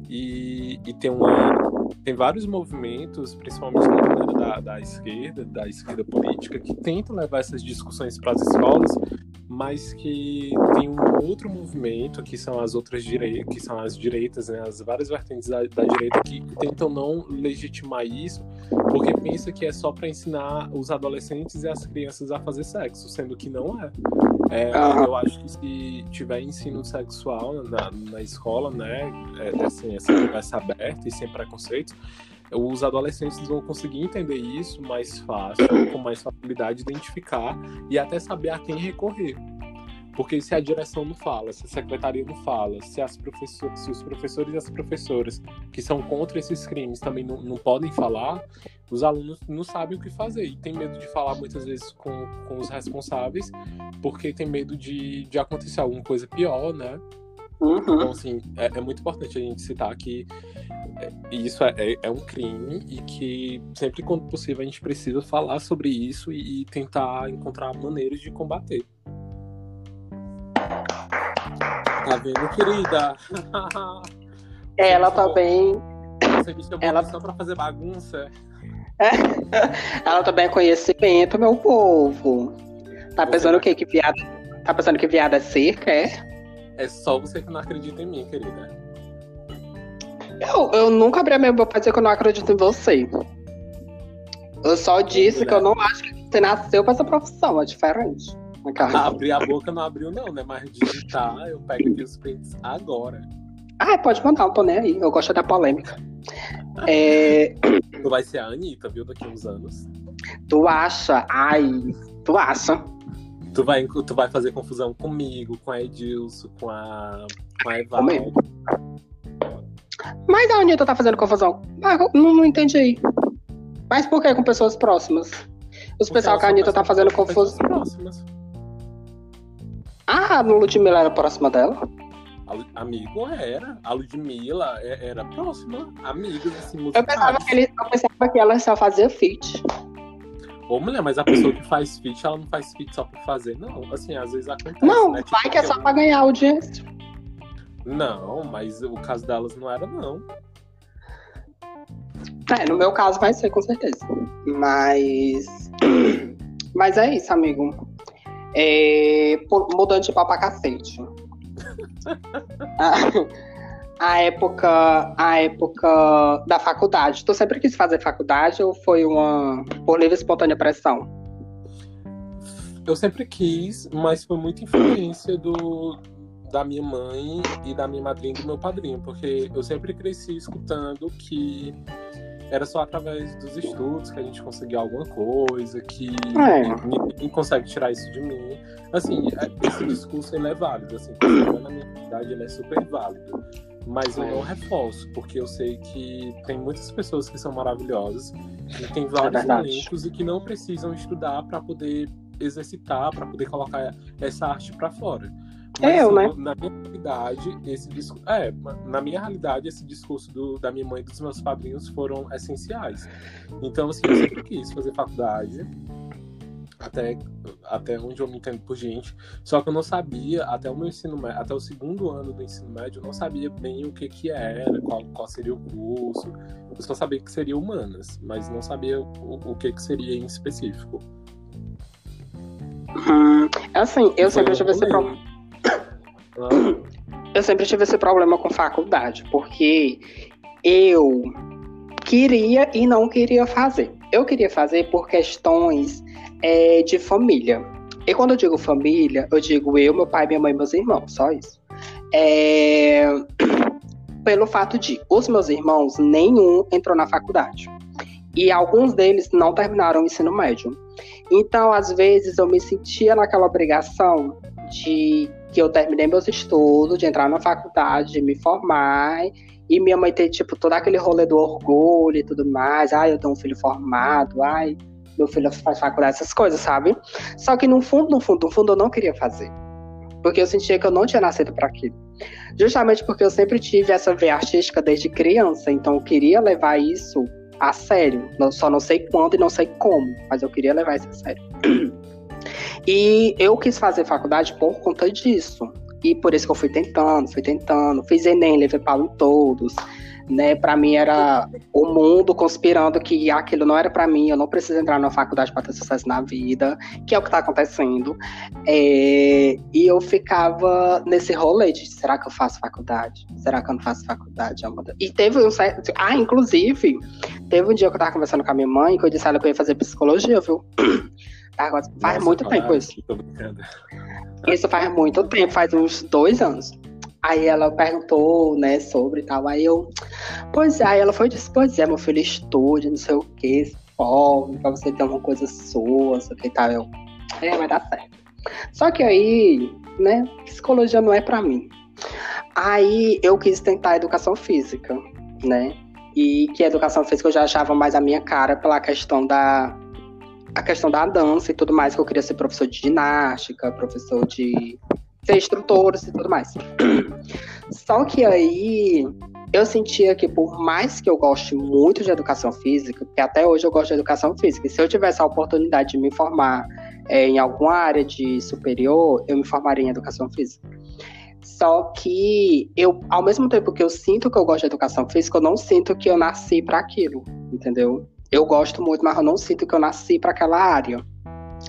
E, e tem, uma, tem vários movimentos, principalmente da, da esquerda, da esquerda política, que tentam levar essas discussões para as escolas, mas que tem um outro movimento, que são as outras direitas, que são as direitas, né, as várias vertentes da, da direita, que tentam não legitimar isso, porque pensa que é só para ensinar os adolescentes e as crianças a fazer sexo, sendo que não é. É. Eu acho que se tiver ensino sexual na, na escola, né, é, assim, essa conversa aberta e sem preconceitos, os adolescentes vão conseguir entender isso mais fácil, com mais facilidade, identificar e até saber a quem recorrer. Porque se a direção não fala, se a secretaria não fala, se, as professor, se os professores e as professoras que são contra esses crimes também não, não podem falar, os alunos não sabem o que fazer e tem medo de falar muitas vezes com, com os responsáveis, porque tem medo de, de acontecer alguma coisa pior, né? Uhum. Então, assim, é, é, muito importante a gente citar que é, isso é, é, é, um crime e que sempre quando possível a gente precisa falar sobre isso e, e tentar encontrar maneiras de combater. Tá vendo, querida? [laughs]
Ela também.
Você me chamou Ela... só pra fazer bagunça? [laughs]
Ela também é conhecimento, meu povo. Tá pensando o quê? Que viado. Tá pensando que viado é cerca, é?
É só você que não acredita em mim, querida.
Eu, eu nunca abri a minha boca pra dizer que eu não acredito em você. Eu só disse que eu não acho que você nasceu pra essa profissão, é diferente.
Abrir a boca não abriu, não, né? Mas digitar, eu pego aqui os prints agora.
Ah, pode mandar, não tô nem aí. Eu gosto da polêmica. É... [coughs]
Tu vai ser a Anitta, viu, daqui a uns anos.
Tu acha? Ai, tu acha?
Tu vai, tu vai fazer confusão comigo, com a Edilson, com a, com a Evaldo.
Mas a Anitta tá fazendo confusão? Ah, não, não entendi. Mas por que com pessoas próximas? Os pessoal que a Anitta tá fazendo confusão. Ah, a Ludmilla era próxima dela?
Amigo era. A Ludmilla é, era próxima. Amigos, assim, musicais.
Eu pensava que, ele, eu pensava que ela só fazia feat.
Ô, mulher, mas a pessoa que faz feat, ela não faz feat só por fazer, não. Assim, às vezes acontece.
Não,
né?
vai tipo, que é só pra ganhar audiência.
Não, mas o caso delas não era, não.
É, no meu caso vai ser, com certeza. Mas. [clears throat] Mas é isso, amigo. É... Mudando de pau pra cacete. [laughs] a época, a época da faculdade. Tu sempre quis fazer faculdade ou foi uma por livre e espontânea pressão?
Eu sempre quis, mas foi muita influência do, da minha mãe e da minha madrinha e do meu padrinho, porque eu sempre cresci escutando que era só através dos estudos que a gente conseguia alguma coisa, que é. ninguém consegue tirar isso de mim. Assim, é, esse discurso ele é válido, assim, na minha idade ele é super válido. Mas eu não é. reforço, porque eu sei que tem muitas pessoas que são maravilhosas, e tem vários é talentos e que não precisam estudar para poder exercitar, para poder colocar essa arte para fora.
Mas, é eu, né?
Na minha realidade, esse discurso. É, na minha realidade, esse discurso do, da minha mãe e dos meus padrinhos foram essenciais. Então, assim, eu sempre quis fazer faculdade. Até, até onde eu me entendo por gente. Só que eu não sabia, até o meu ensino médio, até o segundo ano do ensino médio, eu não sabia bem o que que era, qual, qual seria o curso. Eu só sabia que seria humanas, mas não sabia o, o que que seria em específico.
Hum, assim, eu sempre tive esse problema. Eu sempre tive esse problema com faculdade, porque eu queria e não queria fazer. Eu queria fazer por questões é, de família. E quando eu digo família, eu digo eu, meu pai, minha mãe e meus irmãos, só isso. É... Pelo fato de os meus irmãos, nenhum entrou na faculdade. E alguns deles não terminaram o ensino médio. Então, às vezes, eu me sentia naquela obrigação de que eu terminei meus estudos, de entrar na faculdade, de me formar, e minha mãe ter, tipo, todo aquele rolê do orgulho e tudo mais. Ai, eu tenho um filho formado, ai, meu filho faz faculdade, essas coisas, sabe? Só que no fundo, no fundo, no fundo, eu não queria fazer. Porque eu sentia que eu não tinha nascido para aquilo. Justamente porque eu sempre tive essa veia artística desde criança, então eu queria levar isso a sério. Só não sei quando e não sei como, mas eu queria levar isso a sério. E eu quis fazer faculdade por conta disso. E por isso que eu fui tentando, fui tentando. Fiz Enem, levei pau em todos. Né, para mim era o mundo conspirando que aquilo não era para mim, eu não preciso entrar na faculdade para ter sucesso na vida, que é o que tá acontecendo. É, e eu ficava nesse rolê de será que eu faço faculdade? Será que eu não faço faculdade? E teve um certo. Ah, inclusive, teve um dia que eu tava conversando com a minha mãe que eu disse a ela que eu ia fazer psicologia, viu? [clears throat] Agora, faz Nossa, muito tempo isso. Isso faz muito tempo, faz uns dois anos. Aí ela perguntou, né, sobre tal. Aí eu, pois é, aí ela foi e disse, pois é, meu filho estude, não sei o que, forme, pra você ter uma coisa sua, sei o que tal. Eu, é, vai dar certo. Só que aí, né, psicologia não é pra mim. Aí eu quis tentar educação física, né? E que a educação física eu já achava mais a minha cara pela questão da a questão da dança e tudo mais, que eu queria ser professor de ginástica, professor de ser instrutores e tudo mais. [clears throat] Só que aí eu sentia que por mais que eu goste muito de educação física, porque até hoje eu gosto de educação física, e se eu tivesse a oportunidade de me formar é, em alguma área de superior, eu me formaria em educação física. Só que eu, ao mesmo tempo que eu sinto que eu gosto de educação física, eu não sinto que eu nasci para aquilo, entendeu? Eu gosto muito, mas eu não sinto que eu nasci para aquela área.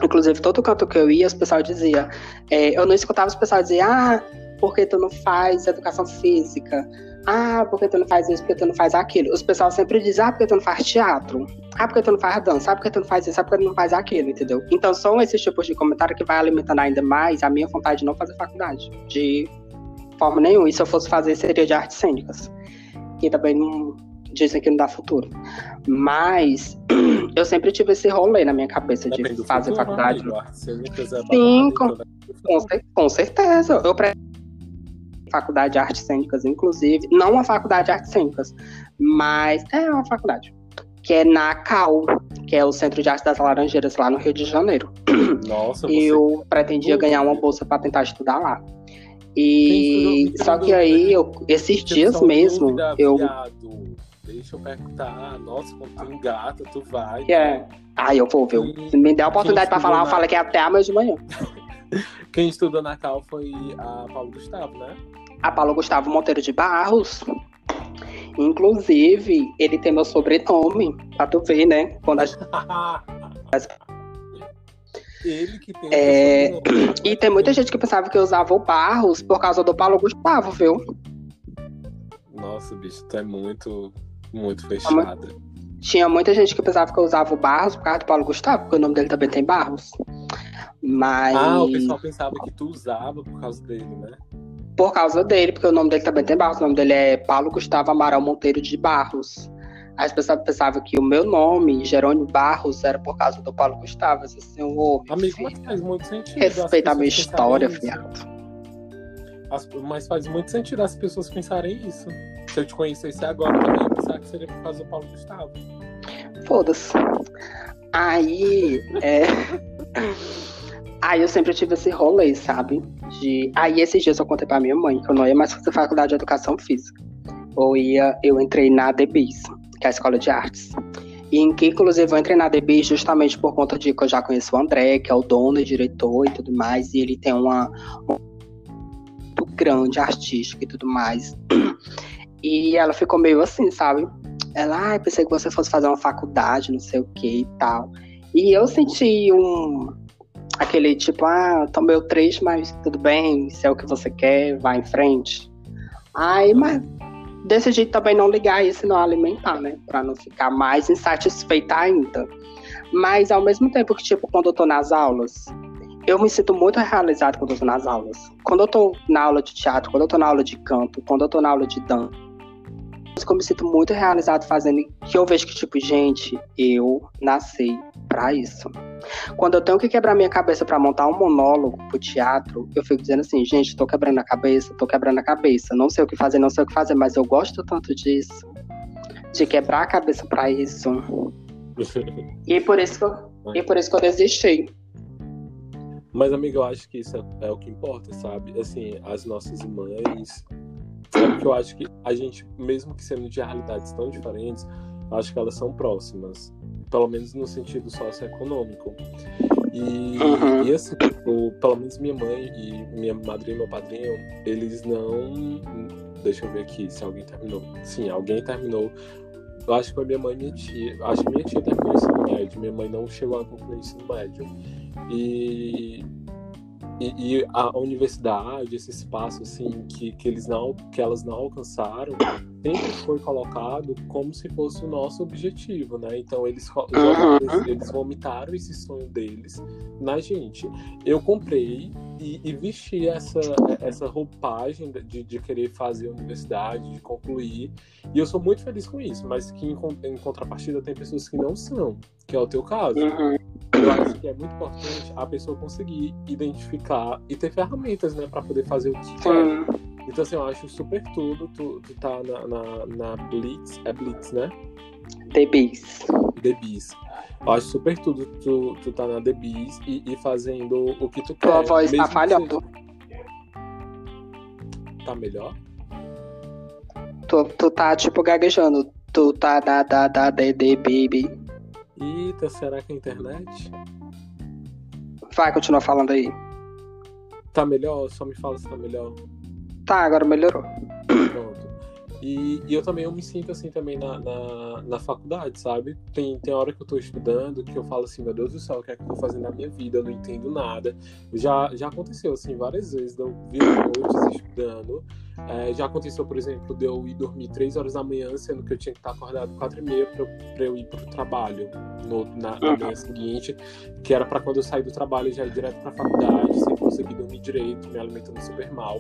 Inclusive, todo canto que eu ia, os pessoal dizia, é, eu não escutava os pessoal dizer, ah, porque tu não faz educação física? Ah, porque tu não faz isso, porque tu não faz aquilo. Os pessoal sempre dizem, ah, porque tu não faz teatro. Ah, porque tu não faz dança. Ah, porque tu não faz isso. Ah, porque tu não faz aquilo, entendeu? Então são esses tipos de comentário que vai alimentando ainda mais a minha vontade de não fazer faculdade. De forma nenhuma. E se eu fosse fazer, seria de artes cênicas. Que também não dizem que não dá futuro. Mas [clears throat] eu sempre tive esse rolê na minha cabeça de fazer futuro, faculdade. Amigo, Sim, com, né? com, com certeza. Eu pre faculdade de artes cênicas, inclusive. Não uma faculdade de artes cênicas, mas é uma faculdade. Que é na CAU, que é o Centro de Artes das Laranjeiras, lá no Rio de Janeiro. [clears throat]
Nossa,
E eu pretendia ganhar uma bolsa para tentar estudar lá. E só que aí, eu, esses dias mesmo, eu.
Deixa eu perguntar. Nossa, quando tu engata, tu vai.
É. Ah, eu vou, viu? Se me der a oportunidade para falar, eu falo que é até amanhã de manhã. [laughs]
Quem estudou na Cal foi a Paulo Gustavo, né?
A Paulo Gustavo Monteiro de Barros. Inclusive, ele tem meu sobrenome, pra tu ver, né? Quando a [laughs]
Ele que tem.
É... E tem muita gente que pensava que eu usava o Barros por causa do Paulo Gustavo, viu?
Nossa, bicho, tu é muito, muito fechada.
Tinha muita gente que pensava que eu usava o Barros por causa do Paulo Gustavo, porque o nome dele também tem Barros. Mas.
Ah, o pessoal pensava que tu usava por causa dele, né?
Por causa dele, porque o nome dele também tem Barros. O nome dele é Paulo Gustavo Amaral Monteiro de Barros. As pessoas pensavam que o meu nome, Jerônimo Barros, era por causa do Paulo Gustavo. Assim,
oh, Amigo, mas faz muito sentido.
Respeita a minha história, fiado.
Mas faz muito sentido as pessoas pensarem isso. Se eu te conhecesse agora, também pensar que seria por causa do Paulo Gustavo.
Foda-se. Aí, é. Aí eu sempre tive esse rolê, sabe? De. Aí esses dias eu contei pra minha mãe que eu não ia mais fazer faculdade de educação física. Ou ia, eu entrei na DBIS, que é a escola de artes. E em que, inclusive, eu entrei na DBIS justamente por conta de que eu já conheço o André, que é o dono e diretor e tudo mais, e ele tem uma, uma grande artística e tudo mais. E ela ficou meio assim, sabe? Ela, ah, pensei que você fosse fazer uma faculdade, não sei o que e tal. E eu senti um, aquele tipo, ah, tô meio triste, mas tudo bem, se é o que você quer, vai em frente. Aí, mas decidi também não ligar isso e não alimentar, né? Pra não ficar mais insatisfeita ainda. Mas ao mesmo tempo que, tipo, quando eu tô nas aulas, eu me sinto muito realizado quando eu tô nas aulas. Quando eu tô na aula de teatro, quando eu tô na aula de canto, quando eu tô na aula de dança, eu me sinto muito realizado fazendo que eu vejo que, tipo, gente, eu nasci para isso. Quando eu tenho que quebrar minha cabeça para montar um monólogo pro teatro, eu fico dizendo assim, gente, tô quebrando a cabeça, tô quebrando a cabeça, não sei o que fazer, não sei o que fazer, mas eu gosto tanto disso, de quebrar a cabeça para isso. [laughs] e por isso que eu, e por isso que eu desisti.
Mas, amiga, eu acho que isso é, é o que importa, sabe? Assim, as nossas mães. Sabe que eu acho que a gente, mesmo que sendo de realidades tão diferentes, acho que elas são próximas pelo menos no sentido socioeconômico. E, uhum. e assim, o, pelo menos minha mãe e minha madrinha e meu padrinho, eles não. Deixa eu ver aqui se alguém terminou. Sim, alguém terminou. Eu acho que foi minha mãe e minha tia. Acho que minha tia terminou o ensino médio. Minha mãe não chegou a concluir o ensino médio. E e, e, a universidade, esse espaço assim que, que eles não que elas não alcançaram, sempre foi colocado como se fosse o nosso objetivo, né? Então eles eles, eles vomitaram esse sonho deles na gente. Eu comprei e, e vesti essa essa roupagem de, de querer fazer a universidade, de concluir, e eu sou muito feliz com isso. Mas que em, em contrapartida tem pessoas que não são, que é o teu caso. Uhum eu acho que é muito importante a pessoa conseguir identificar e ter ferramentas, né, para poder fazer o que quer. Então, assim, eu acho super tudo. Tu, tu tá na, na, na Blitz, é Blitz, né?
The Bees.
The Bees. Eu acho super tudo tu, tu tá na The Bees e, e fazendo o que tu quer.
Tua voz tá falhando.
Tá melhor?
Tu, tu tá tipo gaguejando. Tu tá da da da de baby.
Eita, será que é a internet?
Vai, continua falando aí.
Tá melhor? Só me fala se tá melhor.
Tá, agora melhorou.
Pronto. E, e eu também eu me sinto assim também na, na, na, faculdade, sabe? Tem, tem hora que eu tô estudando que eu falo assim, meu Deus do céu, o que é que eu tô fazendo na minha vida? Eu não entendo nada. Já, já aconteceu assim várias vezes, eu vir noites estudando. É, já aconteceu, por exemplo, de eu ir dormir 3 horas da manhã, sendo que eu tinha que estar acordado 4 e meia pra eu ir pro trabalho no, na, na manhã seguinte, que era para quando eu sair do trabalho já ir direto pra faculdade, sem conseguir dormir direito, me alimentando super mal.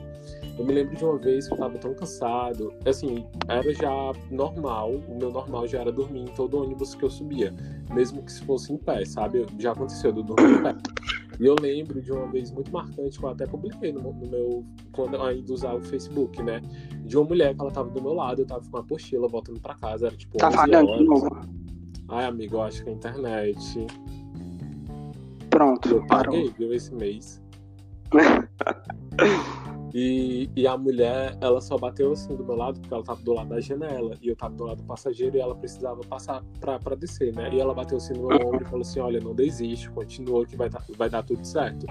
Eu me lembro de uma vez que eu tava tão cansado, assim, era já normal, o meu normal já era dormir em todo ônibus que eu subia, mesmo que se fosse em pé, sabe? Já aconteceu de eu dormir em pé. E eu lembro de uma vez muito marcante, que eu até publiquei no, no meu, quando ainda usava o Facebook, né? De uma mulher que ela tava do meu lado, eu tava com uma pochila voltando pra casa, era tipo.
Tá falhando de novo.
Ai, amigo, eu acho que é a internet.
Pronto.
Eu paguei, parou. viu, esse mês. [laughs] E, e a mulher, ela só bateu assim do meu lado, porque ela tava do lado da janela, e eu tava do lado do passageiro, e ela precisava passar pra, pra descer, né? E ela bateu assim no meu ombro e falou assim: Olha, não desiste, continua que vai, tá, vai dar tudo certo.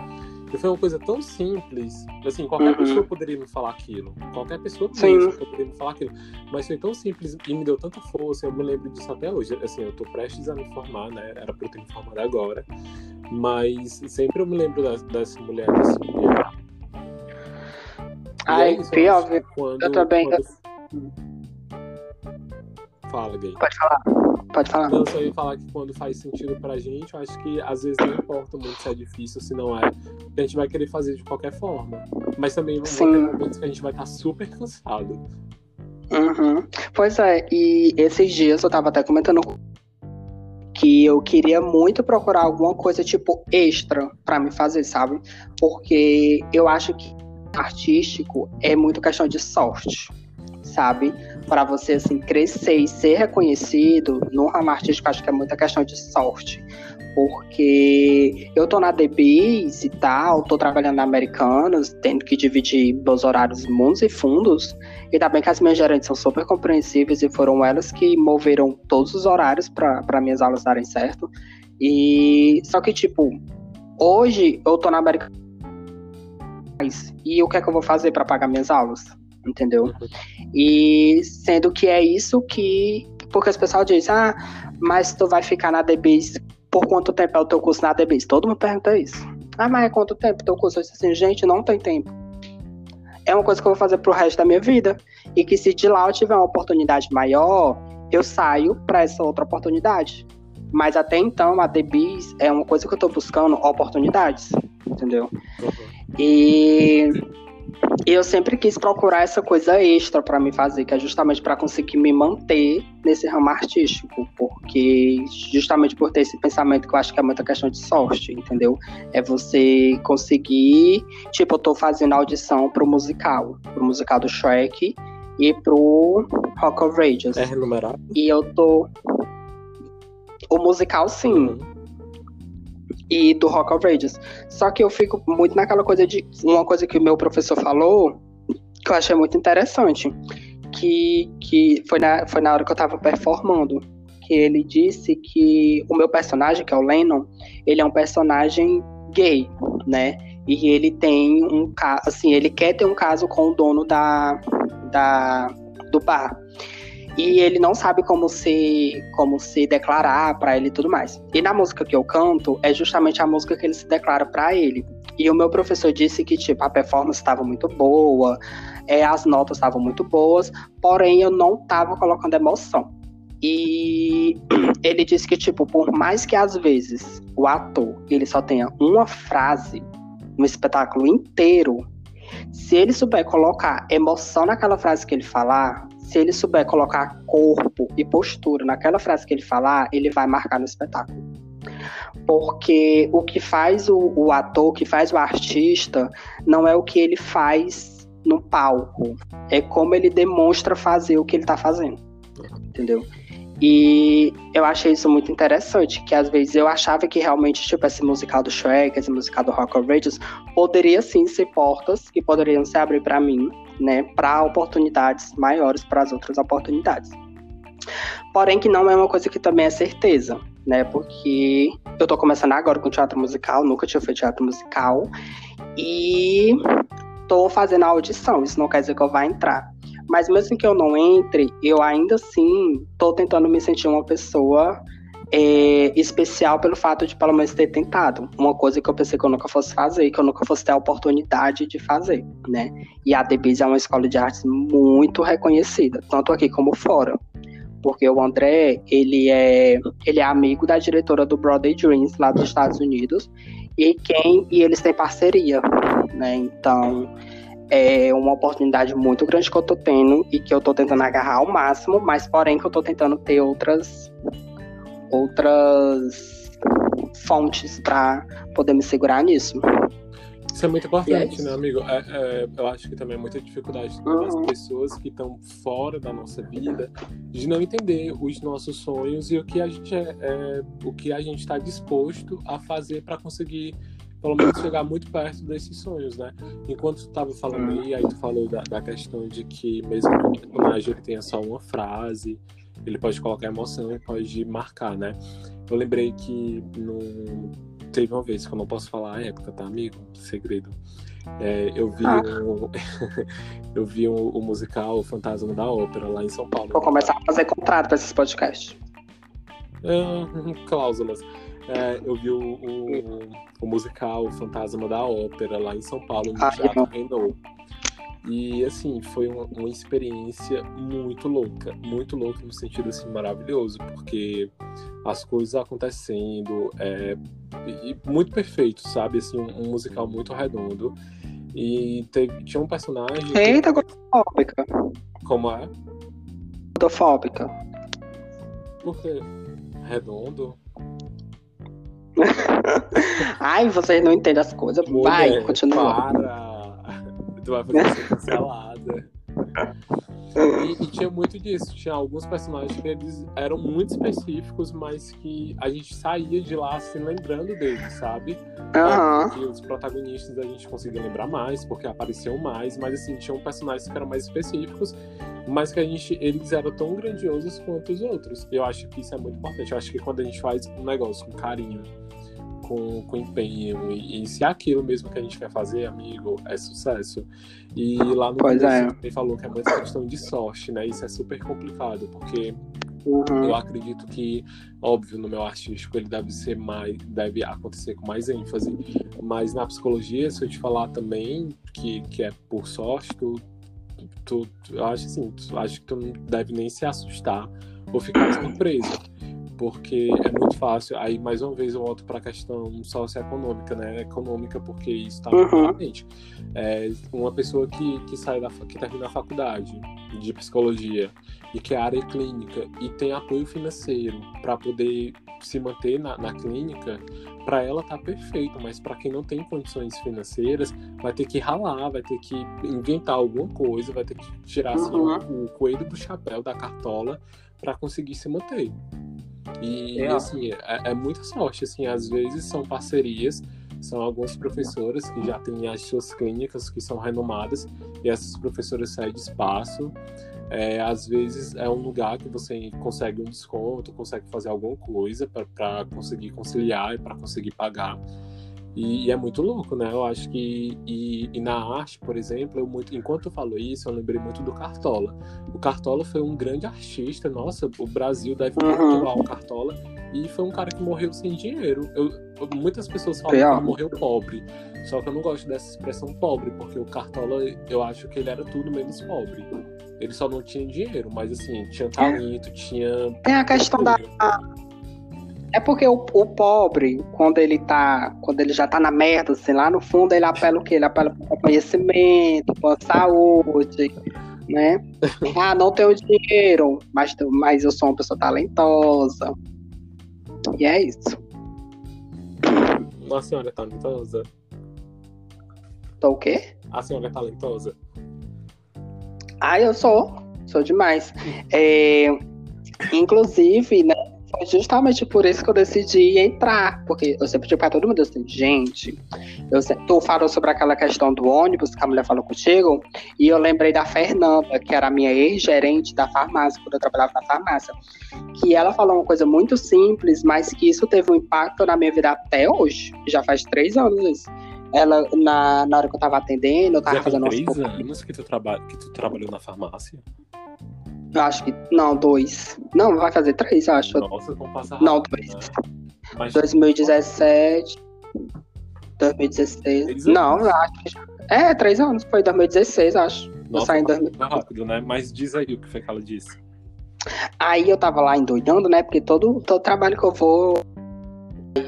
E foi uma coisa tão simples, assim, qualquer uhum. pessoa poderia me falar aquilo, qualquer pessoa poderia me falar aquilo, mas foi tão simples e me deu tanta força, eu me lembro disso até hoje. Assim, eu tô prestes a me formar, né? Era pra eu ter me formado agora, mas sempre eu me lembro dessa, dessa mulher, dessa mulher
Ai, é pior, viu? Quando, eu também. Quando...
Fala, gay.
Pode falar. Pode falar.
Não, só ia falar que quando faz sentido pra gente, eu acho que às vezes não importa muito se é difícil, se não é. A gente vai querer fazer de qualquer forma. Mas também vão ter momentos que a gente vai estar super cansado.
Uhum. Pois é, e esses dias eu tava até comentando que eu queria muito procurar alguma coisa tipo extra para me fazer, sabe? Porque eu acho que artístico é muito questão de sorte, sabe? Para você assim crescer e ser reconhecido no ramo artístico, acho que é muita questão de sorte. Porque eu tô na DBs e tal, tô trabalhando na Americanas, tendo que dividir meus horários mundos e fundos. E também que as minhas gerentes são super compreensíveis e foram elas que moveram todos os horários para minhas aulas darem certo. E só que, tipo, hoje eu tô na Americanas e o que é que eu vou fazer para pagar minhas aulas? Entendeu? Uhum. E sendo que é isso que. Porque as pessoas dizem, ah, mas tu vai ficar na DBs por quanto tempo é o teu curso na DBs? Todo mundo pergunta isso. Ah, mas é quanto tempo teu curso? Eu disse assim, gente, não tem tempo. É uma coisa que eu vou fazer pro resto da minha vida. E que se de lá eu tiver uma oportunidade maior, eu saio para essa outra oportunidade. Mas até então, a DBs é uma coisa que eu tô buscando oportunidades, entendeu? Uhum. E eu sempre quis procurar essa coisa extra para me fazer, que é justamente para conseguir me manter nesse ramo artístico, porque justamente por ter esse pensamento que eu acho que é muita questão de sorte, entendeu? É você conseguir, tipo, eu tô fazendo audição pro musical, pro musical do Shrek e pro Rock of Ages.
É renumerado?
E eu tô o musical sim. E do Rock of Ages. Só que eu fico muito naquela coisa de. Uma coisa que o meu professor falou, que eu achei muito interessante, que, que foi, na, foi na hora que eu tava performando. Que ele disse que o meu personagem, que é o Lennon, ele é um personagem gay, né? E ele tem um caso, assim, ele quer ter um caso com o dono da, da, do bar e ele não sabe como se como se declarar para ele e tudo mais. E na música que eu canto é justamente a música que ele se declara para ele. E o meu professor disse que tipo a performance estava muito boa, é, as notas estavam muito boas, porém eu não estava colocando emoção. E [clears throat] ele disse que tipo por mais que às vezes o ator ele só tenha uma frase no espetáculo inteiro, se ele souber colocar emoção naquela frase que ele falar, se ele souber colocar corpo e postura naquela frase que ele falar, ele vai marcar no espetáculo. Porque o que faz o, o ator, o que faz o artista, não é o que ele faz no palco, é como ele demonstra fazer o que ele está fazendo. Entendeu? E eu achei isso muito interessante, que às vezes eu achava que realmente, tipo, esse musical do Shrek, esse musical do Rock of Ages, poderia sim ser portas que poderiam se abrir para mim, né, para oportunidades maiores, para as outras oportunidades. Porém, que não é uma coisa que também é certeza, né? Porque eu tô começando agora com teatro musical, nunca tinha feito teatro musical. E tô fazendo a audição, isso não quer dizer que eu vá entrar. Mas mesmo que eu não entre, eu ainda assim tô tentando me sentir uma pessoa é, especial pelo fato de pelo menos ter tentado. Uma coisa que eu pensei que eu nunca fosse fazer, que eu nunca fosse ter a oportunidade de fazer, né? E a DBIS é uma escola de artes muito reconhecida, tanto aqui como fora. Porque o André, ele é, ele é amigo da diretora do Broadway Dreams, lá dos Estados Unidos, e quem e eles têm parceria, né? Então, é uma oportunidade muito grande que eu tô tendo e que eu tô tentando agarrar ao máximo, mas porém que eu tô tentando ter outras outras fontes para poder me segurar nisso.
Isso é muito importante, é né, amigo? É, é, eu acho que também é muita dificuldade das uhum. pessoas que estão fora da nossa vida de não entender os nossos sonhos e o que a gente é, é o que a gente está disposto a fazer para conseguir pelo menos chegar muito perto desses sonhos, né? Enquanto tu estava falando aí, aí tu falou da, da questão de que mesmo que o personagem tenha só uma frase, ele pode colocar emoção e pode marcar, né? Eu lembrei que no... teve uma vez que eu não posso falar a época, tá, amigo? Segredo. É, eu vi ah. um, [laughs] eu vi um, o musical Fantasma da Ópera lá em São Paulo.
Vou começar a fazer contrato para esses podcasts.
É, [laughs] cláusulas. É, eu vi o, o, o, musical Fantasma da Ópera lá em São Paulo, no ah, Teatro Renault. E assim, foi uma, uma, experiência muito louca, muito louca no sentido assim maravilhoso, porque as coisas acontecendo é e muito perfeito, sabe? Assim, um, um musical muito redondo. E teve, tinha um personagem.
Eita, gordofóbica.
Como é?
Gordofóbica.
Por quê? Redondo? [laughs]
Ai, vocês não entendem as coisas. Mulher, Vai, continua.
Para tu vai fazer essa cancelada. E, e, tinha muito disso. Tinha alguns personagens que eles eram muito específicos, mas que a gente saía de lá assim, lembrando deles, sabe?
Uhum.
E os protagonistas a gente conseguia lembrar mais, porque apareciam mais, mas assim, tinham personagens que eram mais específicos, mas que a gente, eles eram tão grandiosos quanto os outros. Eu acho que isso é muito importante. Eu acho que quando a gente faz um negócio com carinho, com, com empenho e, e, se é aquilo mesmo que a gente quer fazer, amigo, é sucesso. E lá no
pois é.
ele falou que é muita questão de sorte, né? Isso é super complicado, porque uhum. eu acredito que, óbvio, no meu artístico ele deve ser mais, deve acontecer com mais ênfase, mas na psicologia, se eu te falar também que, que é por sorte, tu, tu, tu eu acho assim, tu, acho que tu não deve nem se assustar ou ficar surpreso porque é muito fácil. Aí, mais uma vez, eu volto para a questão socioeconômica, né? Econômica, porque isso está
uhum.
É, uma pessoa que, que sai da que termina a faculdade de psicologia e que é área clínica e tem apoio financeiro para poder se manter na, na clínica, para ela tá perfeito, mas para quem não tem condições financeiras, vai ter que ralar, vai ter que inventar alguma coisa, vai ter que tirar assim, uhum. o, o coelho do chapéu da cartola para conseguir se manter. E, é. assim, é, é muita sorte, assim, às vezes são parcerias, são algumas professoras que já têm as suas clínicas que são renomadas e essas professoras saem de espaço. É, às vezes é um lugar que você consegue um desconto, consegue fazer alguma coisa para conseguir conciliar e para conseguir pagar. E, e, é muito louco, né? Eu acho que. E, e, na arte, por exemplo, eu muito, enquanto eu falo isso, eu lembrei muito do Cartola. O Cartola foi um grande artista, nossa, o Brasil deve uhum. o Cartola. E foi um cara que morreu sem dinheiro. Eu, muitas pessoas falam Real. que ele morreu pobre. Só que eu não gosto dessa expressão pobre, porque o Cartola, eu acho que ele era tudo menos pobre. Ele só não tinha dinheiro, mas assim, tinha é. talento, é. tinha.
Tem a questão da é porque o, o, pobre, quando ele tá, quando ele já tá na merda, assim, lá no fundo ele apela o quê? Ele apela para conhecimento, para saúde, né? [laughs] ah, não tenho dinheiro, mas, mas eu sou uma pessoa talentosa. E é isso.
A senhora é talentosa?
Tô o quê?
A senhora é talentosa?
Ah, eu sou. Sou demais. [laughs] É, inclusive, né? Justamente por isso que eu decidi entrar. Porque eu sempre digo pra todo mundo assim, gente, eu, tu falou sobre aquela questão do ônibus que a mulher falou contigo, e eu lembrei da Fernanda, que era a minha ex-gerente da farmácia, quando eu trabalhava na farmácia. Que ela falou uma coisa muito simples, mas que isso teve um impacto na minha vida até hoje. Já faz três anos isso. Ela, na, na hora que eu tava atendendo, eu tava
Já
fazendo
três anos que tu, traba... que tu trabalhou na farmácia?
Eu acho que. Não, dois. Não, vai fazer três, eu acho.
Nossa, como passa
Não,
rápido,
dois.
né? Mas
2017. 2016.
Três
Não,
anos?
eu acho que já. É, três anos. Foi 2016, acho. Eu
Nossa,
saí em 2000.
passa rápido, né? Mas diz aí o que foi que ela disse.
Aí eu tava lá endoidando, né? Porque todo, todo trabalho que eu vou.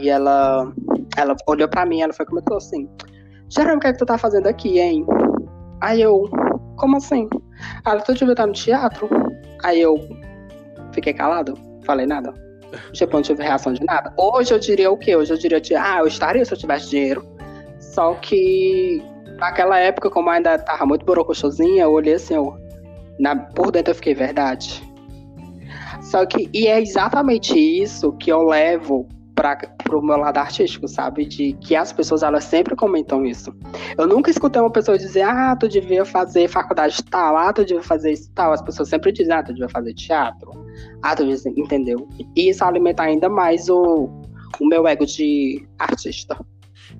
E ela. Ela olhou pra mim, ela foi e comentou assim: Jerome, o que é que tu tá fazendo aqui, hein? Aí eu. Como assim? Ela, tu devia estar no teatro? Aí eu. Fiquei calado, falei nada. Tipo, não tive reação de nada. Hoje eu diria o quê? Hoje eu diria, ah, eu estaria se eu tivesse dinheiro. Só que naquela época, como ainda tava muito borocochosinha, eu olhei assim, eu, na, por dentro eu fiquei, verdade. Só que, e é exatamente isso que eu levo para pro meu lado artístico, sabe? De que as pessoas, elas sempre comentam isso. Eu nunca escutei uma pessoa dizer, ah, tu devia fazer faculdade tal, ah, tu devia fazer isso tal. As pessoas sempre dizem, ah, tu devia fazer teatro. Ah, tu devia, entendeu? E isso alimenta ainda mais o, o meu ego de artista.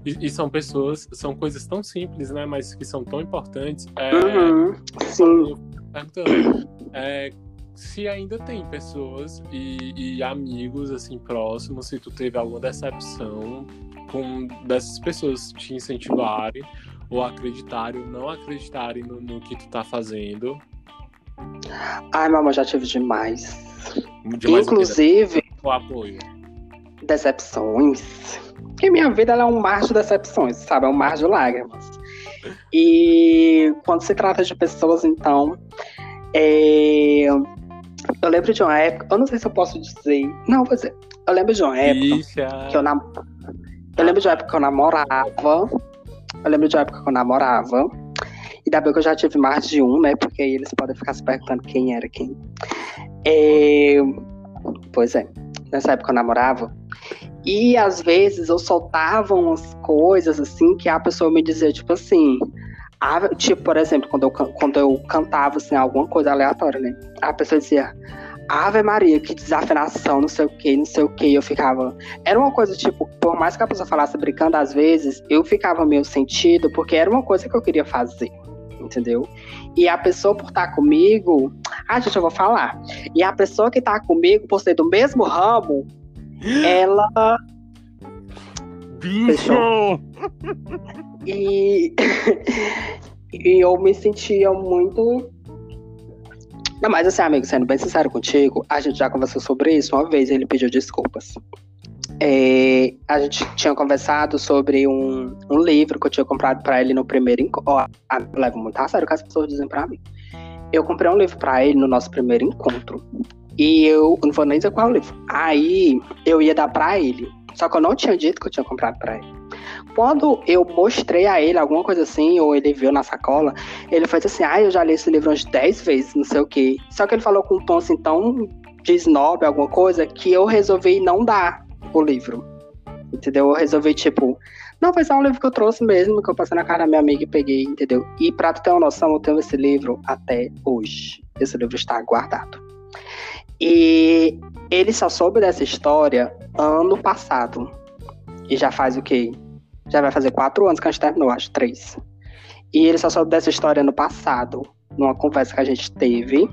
E, e são pessoas, são coisas tão simples, né? Mas que são tão importantes. É,
Uhum, sim.
eu fico perguntando, é, se ainda tem pessoas e, e amigos assim próximos, se tu teve alguma decepção com dessas pessoas te incentivarem ou acreditarem ou não acreditarem no, no que tu tá fazendo.
Ai, mamãe, já tive demais.
Demais?
Inclusive,
o apoio.
decepções. Porque minha vida é um mar de decepções, sabe? É um mar de lágrimas. E quando se trata de pessoas, então. é, Eu lembro de uma época, eu não sei se eu posso dizer. Não, vou dizer. Eu lembro de uma época que eu nam... Eu lembro de uma época que eu namorava. Eu lembro de uma época que eu namorava. E da bem que eu já tive mais de um, né? Porque aí eles podem ficar se perguntando quem era quem. É, Pois é. Nessa época eu namorava. E às vezes eu soltava umas coisas assim que a pessoa me dizia, tipo assim. "Ave-" Tipo, por exemplo, quando eu, quando eu cantava assim, alguma coisa aleatória, né? A pessoa dizia, Ave Maria, que desafinação, não sei o que, não sei o que. Eu ficava. Era uma coisa, tipo, por mais que a pessoa falasse brincando, às vezes, eu ficava meio sentido, porque era uma coisa que eu queria fazer. Entendeu? E a pessoa por estar comigo. Ah, gente, eu vou falar. E a pessoa que tá comigo, por ser do mesmo ramo, [gasps] ela. Fechou. [laughs] E. [laughs] e eu me sentia muito. Não, mas assim, amigo, sendo bem sincero contigo, a gente já conversou sobre isso uma vez, ele pediu desculpas. É, a gente tinha conversado sobre um, um livro que eu tinha comprado pra ele no primeiro encontro. Levo muito a sério o que as pessoas dizem pra mim. Eu comprei um livro pra ele no nosso primeiro encontro. E eu não vou nem dizer qual livro. Aí eu ia dar pra ele. Só que eu não tinha dito que eu tinha comprado pra ele. Quando eu mostrei a ele alguma coisa assim, ou ele viu na sacola, ele foi assim: Ah, eu já li esse livro umas 10 vezes, não sei o quê. Só que ele falou com um tom assim tão de snob, alguma coisa, que eu resolvi não dar o livro. Entendeu? Eu resolvi, tipo, não, foi só um livro que eu trouxe mesmo, que eu passei na cara da minha amiga e peguei, entendeu? E pra tu ter uma noção, eu tenho esse livro até hoje. Esse livro está guardado. E ele só soube dessa história ano passado. E já faz o quê? Já vai fazer quatro anos que a gente terminou, acho, três. E ele só soube dessa história ano passado, numa conversa que a gente teve,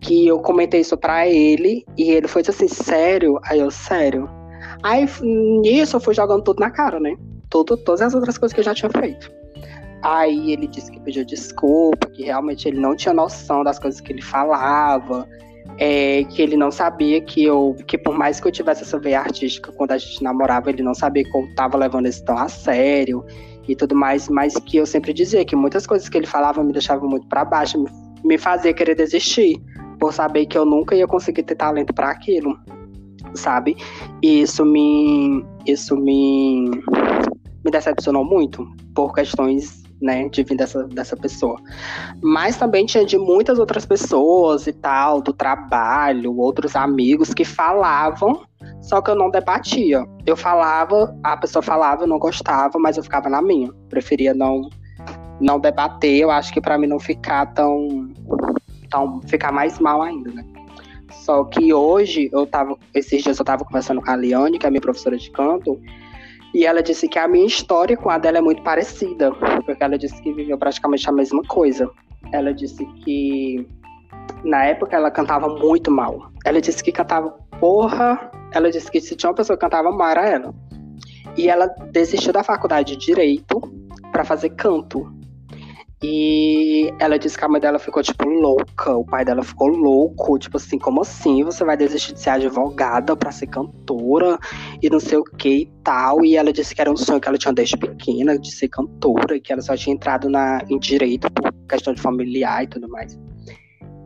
que eu comentei isso pra ele, e ele foi assim, sério? Aí eu, sério? Aí nisso eu fui jogando tudo na cara, né? Tudo, todas as outras coisas que eu já tinha feito. Aí ele disse que pediu desculpa, que realmente ele não tinha noção das coisas que ele falava, é, que ele não sabia que eu, que por mais que eu tivesse essa veia artística quando a gente namorava, ele não sabia que eu tava levando isso tão a sério e tudo mais, mas que eu sempre dizia que muitas coisas que ele falava me deixavam muito para baixo, me, me fazia querer desistir, por saber que eu nunca ia conseguir ter talento para aquilo, sabe? E isso me, isso me, me decepcionou muito por questões né, de vir dessa, dessa pessoa. Mas também tinha de muitas outras pessoas e tal, do trabalho, outros amigos que falavam, só que eu não debatia. Eu falava, a pessoa falava, eu não gostava, mas eu ficava na minha. Preferia não não debater, eu acho que para mim não ficar tão tão ficar mais mal ainda, né? Só que hoje eu tava esses dias eu tava conversando com a Liane, que é minha professora de canto, e ela disse que a minha história com a dela é muito parecida, porque ela disse que viveu praticamente a mesma coisa. Ela disse que na época ela cantava muito mal. Ela disse que cantava porra. Ela disse que se tinha uma pessoa que cantava mal era ela. E ela desistiu da faculdade de direito para fazer canto. E ela disse que a mãe dela ficou, tipo, louca. O pai dela ficou louco. Tipo assim, como assim? Você vai desistir de ser advogada para ser cantora e não sei o que e tal. E ela disse que era um sonho que ela tinha desde pequena, de ser cantora, e que ela só tinha entrado na, em direito por questão de familiar e tudo mais.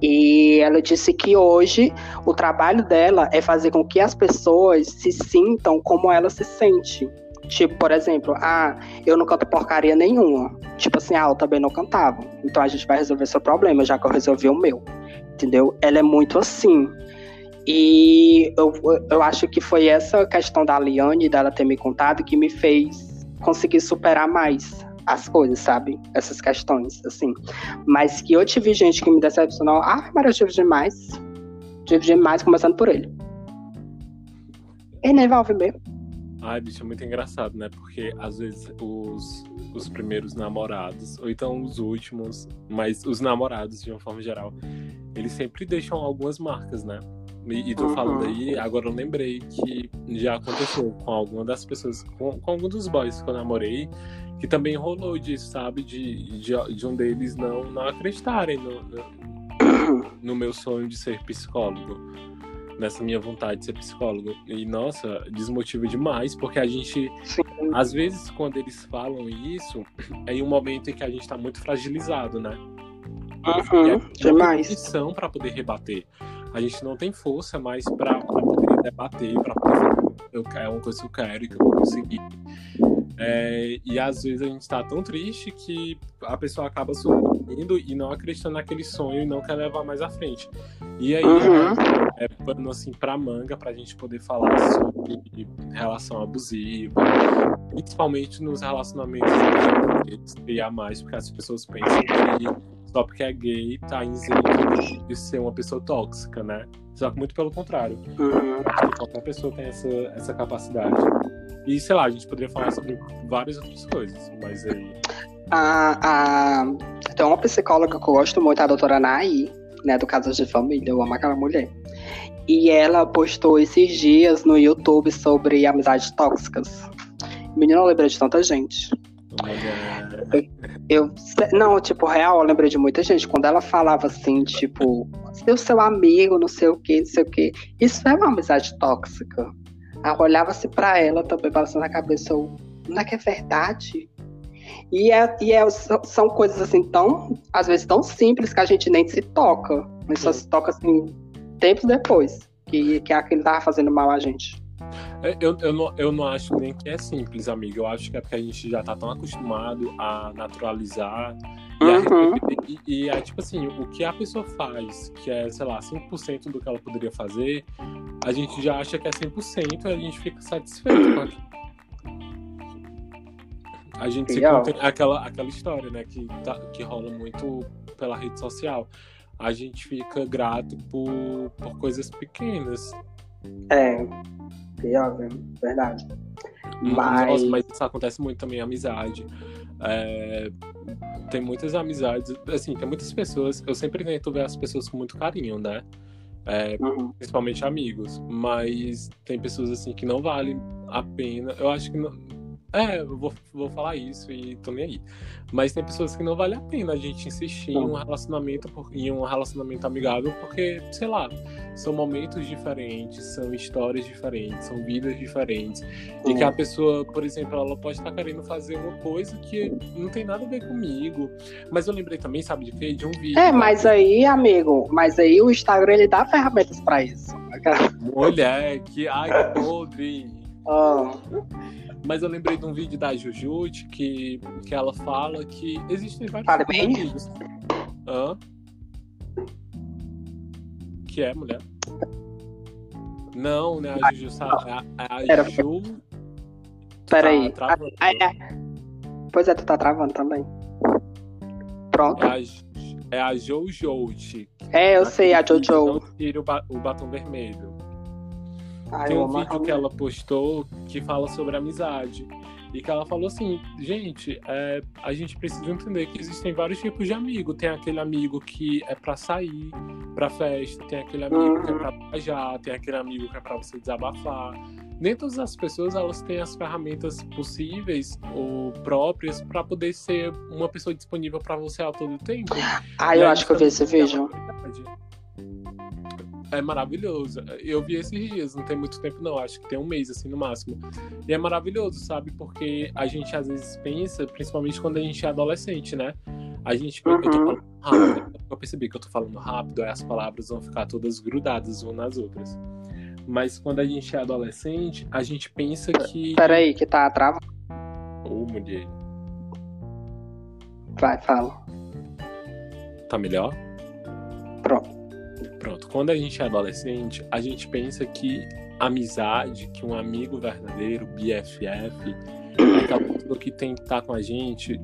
E ela disse que hoje o trabalho dela é fazer com que as pessoas se sintam como ela se sente. Tipo, por exemplo, ah, eu não canto porcaria nenhuma. Tipo assim, ah, eu também não cantava. Então a gente vai resolver seu problema, já que eu resolvi o meu. Entendeu? Ela é muito assim. E eu, eu acho que foi essa questão da Liane, dela ter me contado, que me fez conseguir superar mais as coisas, sabe? Essas questões, assim. Mas que eu tive gente que me decepcionou. Ah, mas eu tive demais. Tive demais, começando por ele. Ele nem vai ouvir mesmo.
Ai, bicho, é muito engraçado, né? Porque às vezes os, os primeiros namorados, ou então os últimos, mas os namorados de uma forma geral, eles sempre deixam algumas marcas, né? E, e tô uhum. falando aí, agora eu lembrei que já aconteceu com alguma das pessoas, com, com algum dos boys que eu namorei, que também rolou disso, sabe? De, de, de um deles não, não acreditarem no, no, no meu sonho de ser psicólogo nessa minha vontade de ser psicólogo. E, nossa, desmotiva demais, porque a gente, Sim. às vezes, quando eles falam isso, é em um momento em que a gente tá muito fragilizado, né?
Uhum, é demais.
condição para poder rebater. A gente não tem força mais para poder debater, para poder falar, eu, é uma coisa que eu quero e que eu vou conseguir. É, e às vezes a gente tá tão triste que a pessoa acaba subindo e não acreditando naquele sonho e não quer levar mais à frente. E aí uhum. é, é pano assim pra manga pra gente poder falar sobre relação abusiva, principalmente nos relacionamentos e a mais, porque as pessoas pensam que só porque é gay tá isento de ser uma pessoa tóxica, né? Só que muito pelo contrário.
Uhum.
Qualquer pessoa tem essa, essa capacidade. E sei lá, a gente poderia falar sobre várias outras coisas, mas aí.
A, a... Tem uma psicóloga que eu gosto muito, a doutora Nai, né, do Casas de Família, eu amo aquela mulher. E ela postou esses dias no YouTube sobre amizades tóxicas. Menina, eu lembrei de tanta gente. Eu, eu, não, tipo, real, eu lembrei de muita gente. Quando ela falava assim, tipo, seu seu amigo, não sei o que, não sei o que. Isso é uma amizade tóxica. Olhava-se para ela também, balançando a cabeça, eu, não é que é verdade? E, é, e é, são coisas assim tão, às vezes, tão simples que a gente nem se toca. Gente só se toca assim, tempos depois, que, que aquilo tava fazendo mal a gente.
É, eu, eu, não, eu não acho nem que é simples, amigo. Eu acho que é porque a gente já tá tão acostumado a naturalizar.
Uhum.
E, e, é tipo assim, o que a pessoa faz, que é, sei lá, 5% do que ela poderia fazer, a gente já acha que é 100% e a gente fica satisfeito com aquilo. A gente se conta aquela, aquela história, né, que, tá, que rola muito pela rede social. A gente fica grato por, por coisas pequenas.
É, pior, verdade.
Mas... Nossa, mas isso acontece muito também, amizade. É, tem muitas amizades, assim, tem muitas pessoas. Eu sempre tento ver as pessoas com muito carinho, né? É, uhum. Principalmente amigos. Mas tem pessoas assim que não valem a pena. Eu acho que não, é, eu vou, vou falar isso e tô nem aí. Mas tem pessoas que não vale a pena a gente insistir em um relacionamento em um relacionamento amigável, porque, sei lá, são momentos diferentes, são histórias diferentes, são vidas diferentes. Uhum. E que a pessoa, por exemplo, ela pode estar querendo fazer uma coisa que não tem nada a ver comigo. Mas eu lembrei também, sabe de quê? De um vídeo.
É, mas aí, amigo, mas aí o Instagram ele dá ferramentas para isso.
Mulher, que ai, podre.
Oh.
Mas eu lembrei de um vídeo da Jujute que, que ela fala que existem vários
bem.
amigos. Hã? Que é, mulher? Não, né? A Juju. sa- A, a
Era-
Ju.
Peraí.
Tá.
Ah, é. Pois é, tu tá travando também. Pronto.
É a, é a Jojote.
É, eu sei, a Jojo.
Não tira o, ba- o batom vermelho.
Ai,
Tem
eu
um vídeo que ela postou que fala sobre amizade. E que ela falou assim, gente, é, a gente precisa entender que existem vários tipos de amigo. Tem aquele amigo que é pra sair, pra festa, tem aquele amigo que é
Uhum.
pra viajar, tem aquele amigo que é pra você desabafar. Nem todas as pessoas elas têm as ferramentas possíveis ou próprias pra poder ser uma pessoa disponível pra você a todo tempo.
Ah, eu
aí
acho que eu vi esse
também é
vídeo.
É maravilhoso. Eu vi esses dias, não tem muito tempo não, acho que tem um mês assim no máximo. E é maravilhoso, sabe? Porque a gente às vezes pensa, principalmente quando a gente é adolescente, né? A gente eu tô
Uhum.
falando rápido, eu percebi que eu tô falando rápido, aí as palavras vão ficar todas grudadas umas nas outras. Mas quando a gente é adolescente, a gente pensa que.
Peraí, que tá travando.
Ô, mulher,
Vai, fala.
tá melhor?
Pronto.
Pronto, quando a gente é adolescente, a gente pensa que amizade, que um amigo verdadeiro, BFF, é aquela pessoa que tem que estar com a gente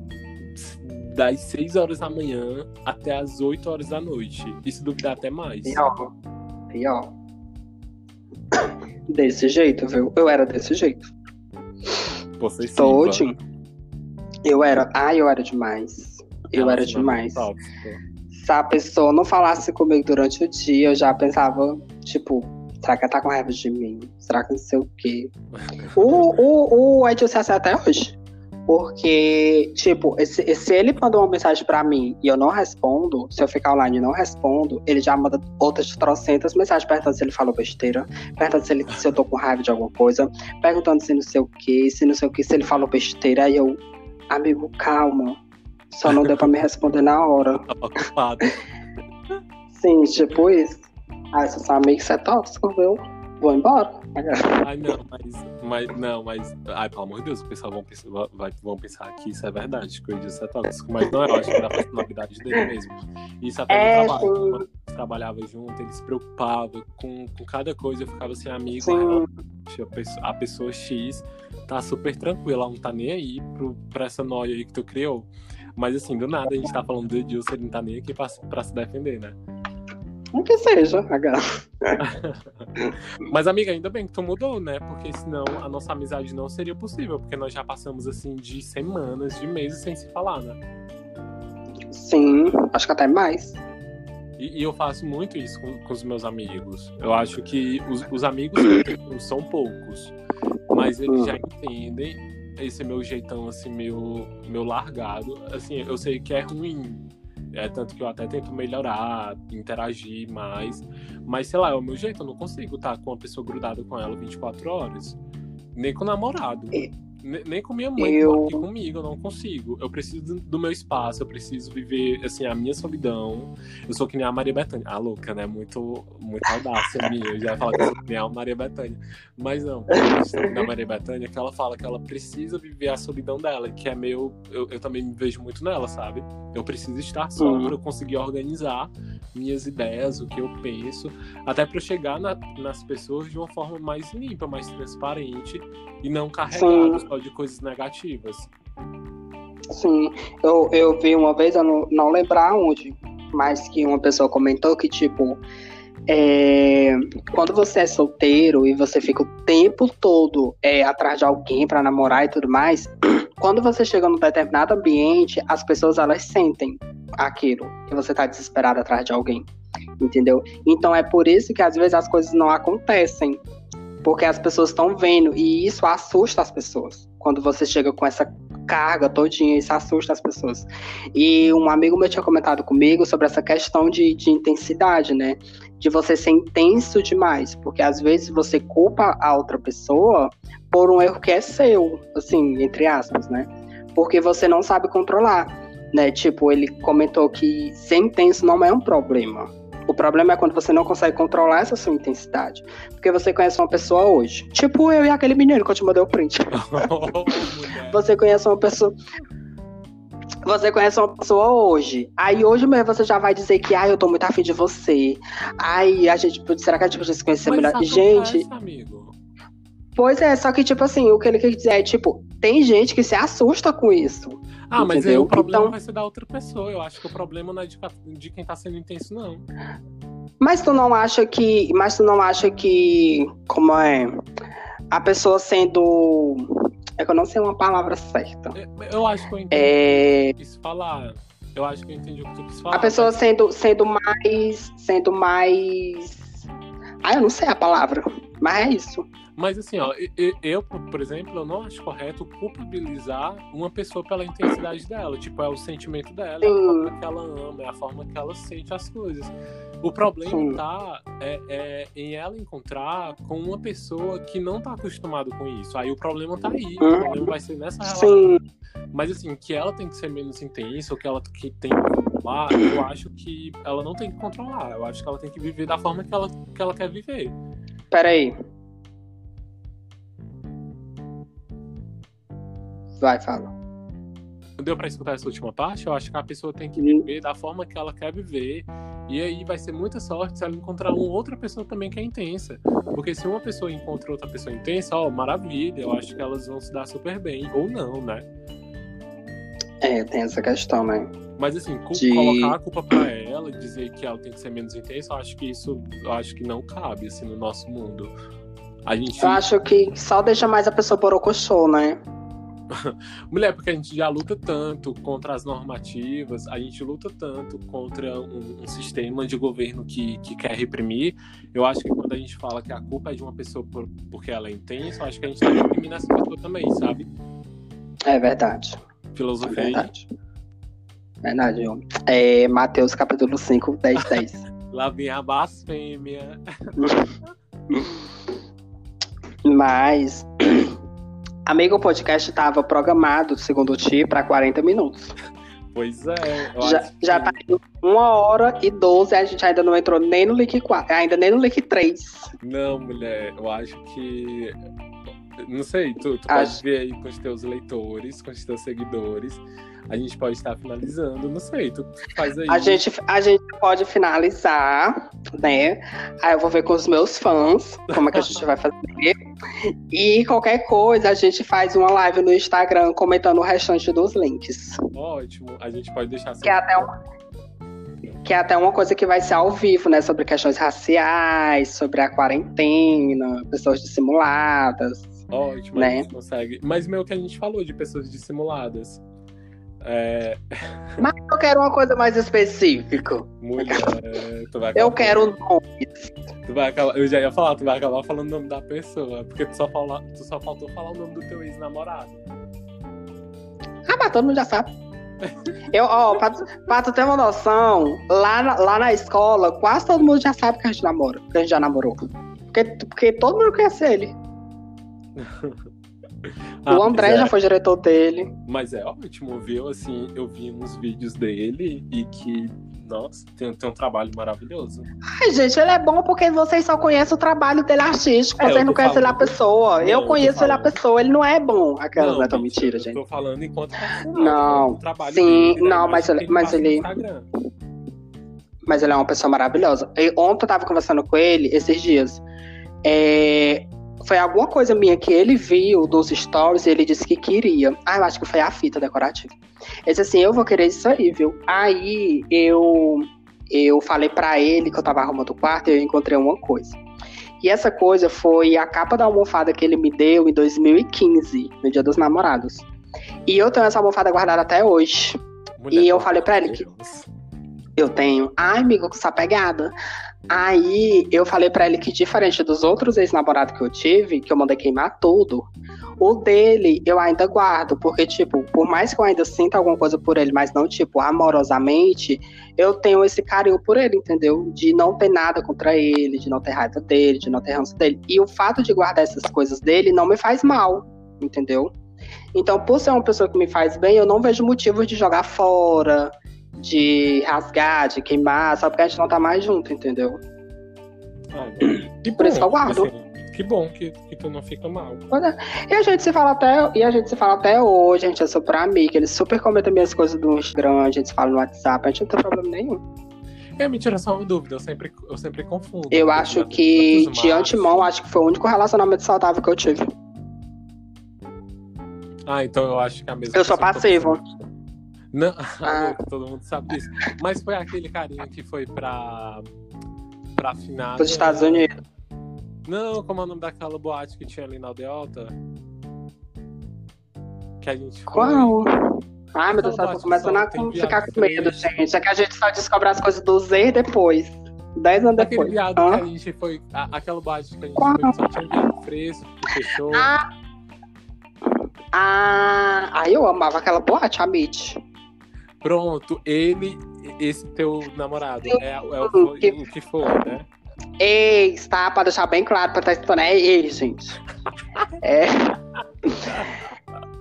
das 6 horas da manhã até as 8 horas da noite. Se duvidar até mais.
Pior. Pior. Desse jeito, viu? Eu era desse jeito.
Você sim,
Todinho. Eu era. Ai, eu era demais. Eu era demais.
Tóxico.
Se a pessoa não falasse comigo durante o dia, eu já pensava, tipo, será que ela tá com raiva de mim? Será que não sei o quê? o, o, o Edson é até hoje. Porque, tipo, se, se ele mandou uma mensagem pra mim e eu não respondo, se eu ficar online e não respondo, ele já manda outras trocentas mensagens perguntando se ele falou besteira, perguntando se, ele, se eu tô com raiva de alguma coisa, perguntando se não sei o que, se não sei o que, se ele falou besteira. Aí eu, amigo, calma. Só não deu pra me responder na hora.
Tava ocupado.
Sim, tipo isso. Ah, se seu amigo você é tóxico, viu? Vou embora.
Ai, não, mas, mas. Não, mas. Ai, pelo amor de Deus, o pessoal vão pensar, vai, vão pensar que isso é verdade, que o Edilson é tóxico. Mas não, eu acho que é da personalidade dele mesmo. Isso até
É,
no trabalho. Quando a trabalhava junto, ele se preocupava com, com cada coisa. Eu ficava assim, amigo, a pessoa, a pessoa X tá super tranquila, ela não tá nem aí pro, pra essa noia aí que tu criou. Mas assim, do nada a gente tá falando do Edilson, ele não tá nem aqui pra, se- pra se defender, né?
Não que seja, H. [laughs]
Mas, amiga, ainda bem que tu mudou, né? Porque senão a nossa amizade não seria possível, porque nós já passamos assim de semanas, de meses sem se falar, né?
Sim, acho que até mais.
E, e eu faço muito isso com, com os meus amigos. Eu acho que os, os amigos que eu tenho são poucos, mas eles já entendem esse meu jeitão, assim, meu, meu largado. Assim, eu sei que é ruim. É tanto que eu até tento melhorar, interagir mais. Mas, sei lá, é o meu jeito. Eu não consigo estar com uma pessoa grudada com ela 24 horas. Nem com o namorado.
E-
Nem com minha mãe
Eu-
aqui comigo, eu não consigo. Eu preciso do- meu espaço, eu preciso viver, assim, a minha solidão. Eu sou que nem a Maria Bethânia. Ah, louca, né? Muito, muita audácia [laughs] minha. Eu já falar que eu sou que nem a Maria Bethânia. Mas não, a da Maria Bethânia que ela fala que ela precisa viver a solidão dela, que é meio. Eu, eu também me vejo muito nela, sabe? Eu preciso estar só
Uhum.
para eu conseguir organizar minhas ideias, o que eu penso, até para eu chegar na- nas pessoas de uma forma mais limpa, mais transparente e não carregado de coisas negativas.
Sim, eu, eu vi uma vez, eu não, não lembrar onde, mas que uma pessoa comentou que, tipo, é, quando você é solteiro e você fica o tempo todo é, atrás de alguém pra namorar e tudo mais, [clears throat] quando você chega num determinado ambiente, as pessoas elas sentem aquilo, que você tá desesperado atrás de alguém, entendeu? Então é por isso que às vezes as coisas não acontecem, porque as pessoas estão vendo e isso assusta as pessoas. Quando você chega com essa carga todinha, isso assusta as pessoas. E um amigo meu tinha comentado comigo sobre essa questão de, de intensidade, né? De você ser intenso demais, porque às vezes você culpa a outra pessoa por um erro que é seu, assim, entre aspas, né? Porque você não sabe controlar, né? Tipo, ele comentou que ser intenso não é um problema. O problema é quando você não consegue controlar essa sua intensidade. Porque você conhece uma pessoa hoje. Tipo eu e aquele menino que eu te mandei o print. [laughs]
Oh,
você conhece uma pessoa. Você conhece uma pessoa hoje. Aí hoje mesmo você já vai dizer que, ai, eu tô muito afim de você. Ai, a gente. Será que a gente precisa se conhecer melhor? Gente.
Amigo.
Pois é, só que, tipo assim, o que ele quer dizer é, tipo, tem gente que se assusta com isso.
Ah, mas aí
Entendeu?
o problema
Então-
vai ser da outra pessoa. Eu acho que o problema não é de, de quem tá sendo intenso, não.
Mas tu não acha que. Mas tu não acha que. Como é? A pessoa sendo. É que eu não sei uma palavra certa.
Eu- Eu acho que eu entendi
É.
o que tu quis falar. Eu acho que eu entendi o que tu quis falar.
A pessoa
mas-
sendo, sendo mais. Sendo mais. Ah, eu não sei a palavra. Mas é isso.
Mas assim, ó, eu, por exemplo, eu não acho correto culpabilizar uma pessoa pela intensidade dela. Tipo, é o sentimento dela, é a forma que ela ama, é a forma que ela sente as coisas. O problema
Sim.
tá é, é em ela encontrar com uma pessoa que não tá acostumada com isso. Aí o problema tá aí. O
Uhum.
problema vai ser nessa relação.
Sim.
Mas assim, que ela tem que ser menos intensa, ou que ela que tem que controlar, eu acho que ela não tem que controlar. Eu acho que ela tem que viver da forma que ela, que ela quer viver.
Peraí. Vai, fala.
Deu pra escutar essa última parte? Eu acho que a pessoa tem que viver da forma que ela quer viver. E aí vai ser muita sorte se ela encontrar uma outra pessoa também que é intensa. Porque se uma pessoa encontra outra pessoa intensa, ó, maravilha. Eu acho que elas vão se dar super bem. Ou não, né?
É, tem essa questão, né?
Mas assim,
De-
colocar a culpa pra ela e dizer que ela tem que ser menos intensa, eu acho que isso eu acho que não cabe assim no nosso mundo. A gente
Eu acho que só deixa mais a pessoa borocochô, né? [laughs]
Mulher, porque a gente já luta tanto contra as normativas, a gente luta tanto contra um, um sistema de governo que, que quer reprimir. Eu acho que quando a gente fala que a culpa é de uma pessoa por, porque ela é intensa, eu acho que a gente tá reprimindo essa pessoa também, sabe?
É verdade. É
Filosofia aí.
verdade. Verdade, homem. É Mateus capítulo 5, 10, 10.
Lá vem a blasfêmia. [laughs]
Mas. Amigo, o podcast estava programado, segundo ti, para 40 minutos.
Pois é.
Já,
que-
já tá indo uma hora e 12, a gente ainda não entrou nem no Leak 4, ainda nem no Leak 3.
Não, mulher, eu acho que. Não sei, tu, tu
Acho-
pode ver aí com os teus leitores, com os teus seguidores. A gente pode estar finalizando, não sei, tu faz aí.
A gente, a gente pode finalizar, né? Aí eu vou ver com os meus fãs como é que a gente vai fazer. E qualquer coisa, a gente faz uma live no Instagram comentando o restante dos links.
Ótimo, a gente pode deixar
Que é até uma, que é até uma coisa que vai ser ao vivo, né? Sobre questões raciais, sobre a quarentena, pessoas dissimuladas.
Ótimo,
né?
a gente consegue. Mas meio que a gente falou de pessoas dissimuladas. É,
Mas eu quero uma coisa mais específica.
mulher, tu vai
Eu
acabar-
quero nomes.
Tu vai acabar, eu já ia falar, tu vai acabar falando o nome da pessoa, porque tu só, fala, tu só faltou falar o nome do teu ex-namorado.
Ah, mas todo mundo já sabe. Eu, ó, pra, tu- pra tu ter uma noção, lá na, lá na escola, quase todo mundo já sabe que a gente namora, que a gente já namorou. Porque, porque todo mundo conhece ele. [laughs] [laughs]
Ah,
o André
mas é,
já foi diretor dele.
Mas é ótimo, viu? Assim, eu vi uns vídeos dele e que, nossa, tem, tem um trabalho maravilhoso.
Ai, gente, ele é bom porque vocês só conhecem o trabalho dele artístico,
É,
vocês não conhecem ele a pessoa.
Não, eu
conheço ele a pessoa, ele não é bom. Aquela, não, é tão
mentira,
mentira,
eu
gente.
tô falando enquanto
Não,
trabalho
sim,
dele, né?
não, mas ele- mas ele-
Instagram.
Mas ele é uma pessoa maravilhosa. Ontem eu tava conversando com ele, esses dias. É, Foi alguma coisa minha que ele viu dos stories e ele disse que queria. Ah, eu acho que foi a fita decorativa. Ele disse assim: eu vou querer isso aí, viu? Aí eu, eu falei pra ele que eu tava arrumando o quarto e eu encontrei uma coisa. E essa coisa foi a capa da almofada que ele me deu em 2015, no Dia dos Namorados. E eu tenho essa almofada guardada até hoje.
Mulher,
E eu falei pra
amor
ele que-
Deus.
Eu tenho. Ai, amigo, com essa pegada. Aí eu falei pra ele que, diferente dos outros ex-namorados que eu tive, que eu mandei queimar tudo, o dele eu ainda guardo. Porque, tipo, por mais que eu ainda sinta alguma coisa por ele, mas não, tipo, amorosamente, eu tenho esse carinho por ele, entendeu? De não ter nada contra ele, de não ter raiva dele, de não ter ranço dele. E o fato de guardar essas coisas dele não me faz mal, entendeu? Então, por ser uma pessoa que me faz bem, eu não vejo motivo de jogar fora, de rasgar, de queimar, só porque a gente não tá mais junto, entendeu?
Ah, que
Por isso que eu guardo.
assim, que bom que, que tu não fica mal.
E a gente se fala até, e a gente se fala até hoje, a gente é super amiga, eles super comentam minhas coisas do Instagram, a gente se fala no WhatsApp, a gente não tem problema nenhum.
É mentira, só uma dúvida, eu sempre, eu sempre confundo.
Eu acho que, de antemão, acho que foi o único relacionamento saudável que eu tive.
Ah, então eu acho que é a mesma
Eu sou passivo.
você- Não, [laughs]
Ah.
todo mundo sabe disso. Mas foi aquele carinha que foi pra. pra final.
Dos Estados Unidos.
Não, como é o nome daquela boate que tinha ali na Aldeota? Que a gente foi.
Qual? Ai, meu Deus, eu tô começando a ficar com medo, gente. É que a gente só descobre as coisas do Z depois. Dez anos
Aquele
depois.
viado
Hã?
que a gente foi. a- aquela boate que a gente
Qual?
foi só tinha viado fresco, que fechou.
Ah, ah, eu amava aquela boate, a Mitch.
Pronto, ele, esse teu namorado, é, é o,
que-
o que foi, né?
Ex, tá? Pra deixar bem claro pra estar escutando. É ex, gente. É.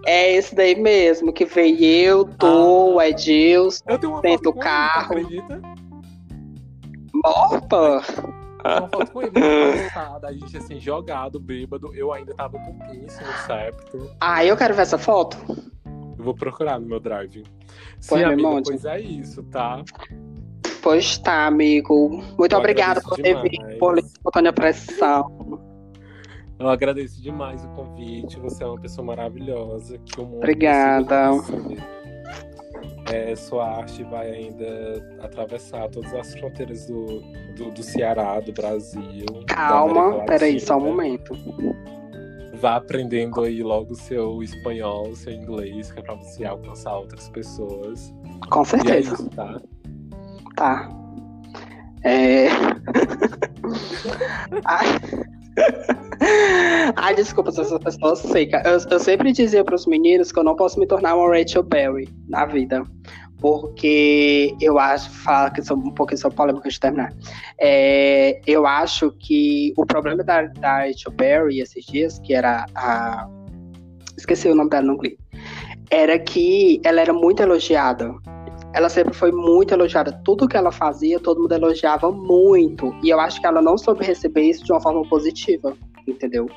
É esse daí mesmo, que veio eu, tu,
Ah.
o Edilson, Dentro do carro.
ele, acredita?
morta.
Uma foto com ele a gente assim, jogado, bêbado. Eu ainda tava com pince no septo.
Ah, eu quero ver essa foto.
Eu vou procurar no meu drive. Sim,
Pois
amiga,
mande.
pois é isso, tá?
Pois tá, amigo. Muito obrigada por ter vindo, por espontânea pressão.
Eu agradeço demais o convite. Você é uma pessoa maravilhosa. Que o mundo
Obrigada.
É, sua arte vai ainda atravessar todas as fronteiras do, do, do Ceará, do Brasil.
Calma, peraí, só um
Latina.
momento.
Vá aprendendo aí logo o seu espanhol, o seu inglês, que é pra você alcançar outras pessoas.
Com
é
certeza.
isso, tá?
Tá. É. [laughs] Ai. Ai, desculpa se essa pessoa seca. Eu, eu sempre dizia pros meninos que eu não posso me tornar uma Rachel Berry na vida. Porque eu acho, fala que sou um pouquinho sobre polêmica de terminar. É, eu acho que o problema da, da Rachel Berry esses dias, que era a. Esqueci o nome dela no Glee. Era que ela era muito elogiada ela sempre foi muito elogiada. Tudo que ela fazia, todo mundo elogiava muito. E eu acho que ela não soube receber isso de uma forma positiva, entendeu?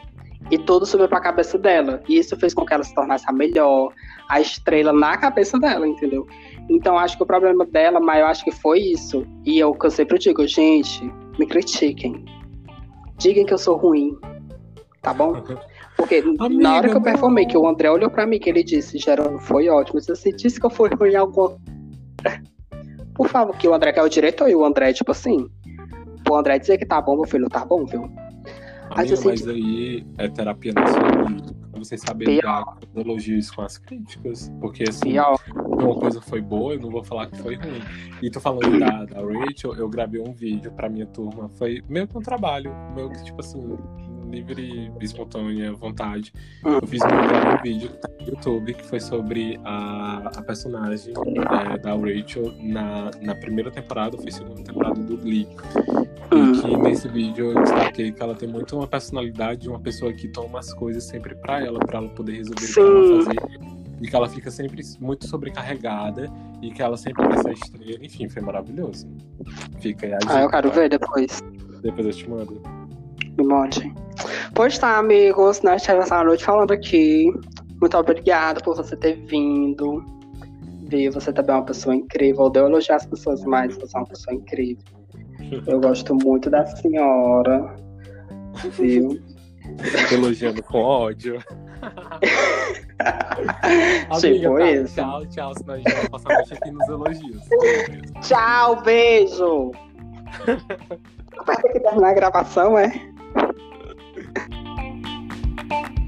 E tudo subiu pra cabeça dela. E isso fez com que ela se tornasse a melhor, a estrela na cabeça dela, entendeu? Então acho que o problema dela, mas eu acho que foi isso. E eu, que eu sempre digo, gente, me critiquem. Digam que eu sou ruim. Tá bom? Porque na
Amiga,
hora que eu performei, que o André olhou pra mim, que ele disse, Gerando, foi ótimo. Se você disse que eu fui ruim em alguma por favor, que o André que é o diretor e o André, tipo assim. O André dizer que tá bom, meu filho, tá bom, viu? Mas
Amiga,
assim,
mas aí é terapia nacionalista. Você saber
Pior.
os elogios com as críticas. Porque assim,
Pior.
uma coisa foi boa, eu não vou falar que foi ruim. E tô falando da, da Rachel, eu gravei um vídeo pra minha turma. Foi meio que um trabalho, meio que, tipo assim, livre, espontânea, vontade.
Hum.
Eu fiz um, vídeo no YouTube que foi sobre a, a personagem é, da Rachel na, na primeira temporada, foi segunda temporada do Glee. E que nesse vídeo eu destaquei que ela tem muito uma personalidade de uma pessoa que toma as coisas sempre pra ela, pra ela poder resolver o que ela fazer. E que ela fica sempre muito sobrecarregada e que ela sempre quer ser estrela. Enfim, foi maravilhoso. Fica aí a
Ah, eu
dica,
quero
tá?
ver depois.
Depois eu te mando.
Me mande. Pois tá, amigos, nós tivemos essa noite falando aqui. Muito obrigada por você ter vindo. Viu? Você também é uma pessoa incrível. Deu elogiar as pessoas, mas você é uma pessoa incrível. Eu gosto muito da senhora. Viu?
Elogiando com ódio. [laughs]
Tipo
tá,
isso.
Tchau, tchau, senão a gente vai passar a noite aqui nos elogios.
Tchau, beijo! [laughs] Vai ter que terminar a gravação, é? Thank you.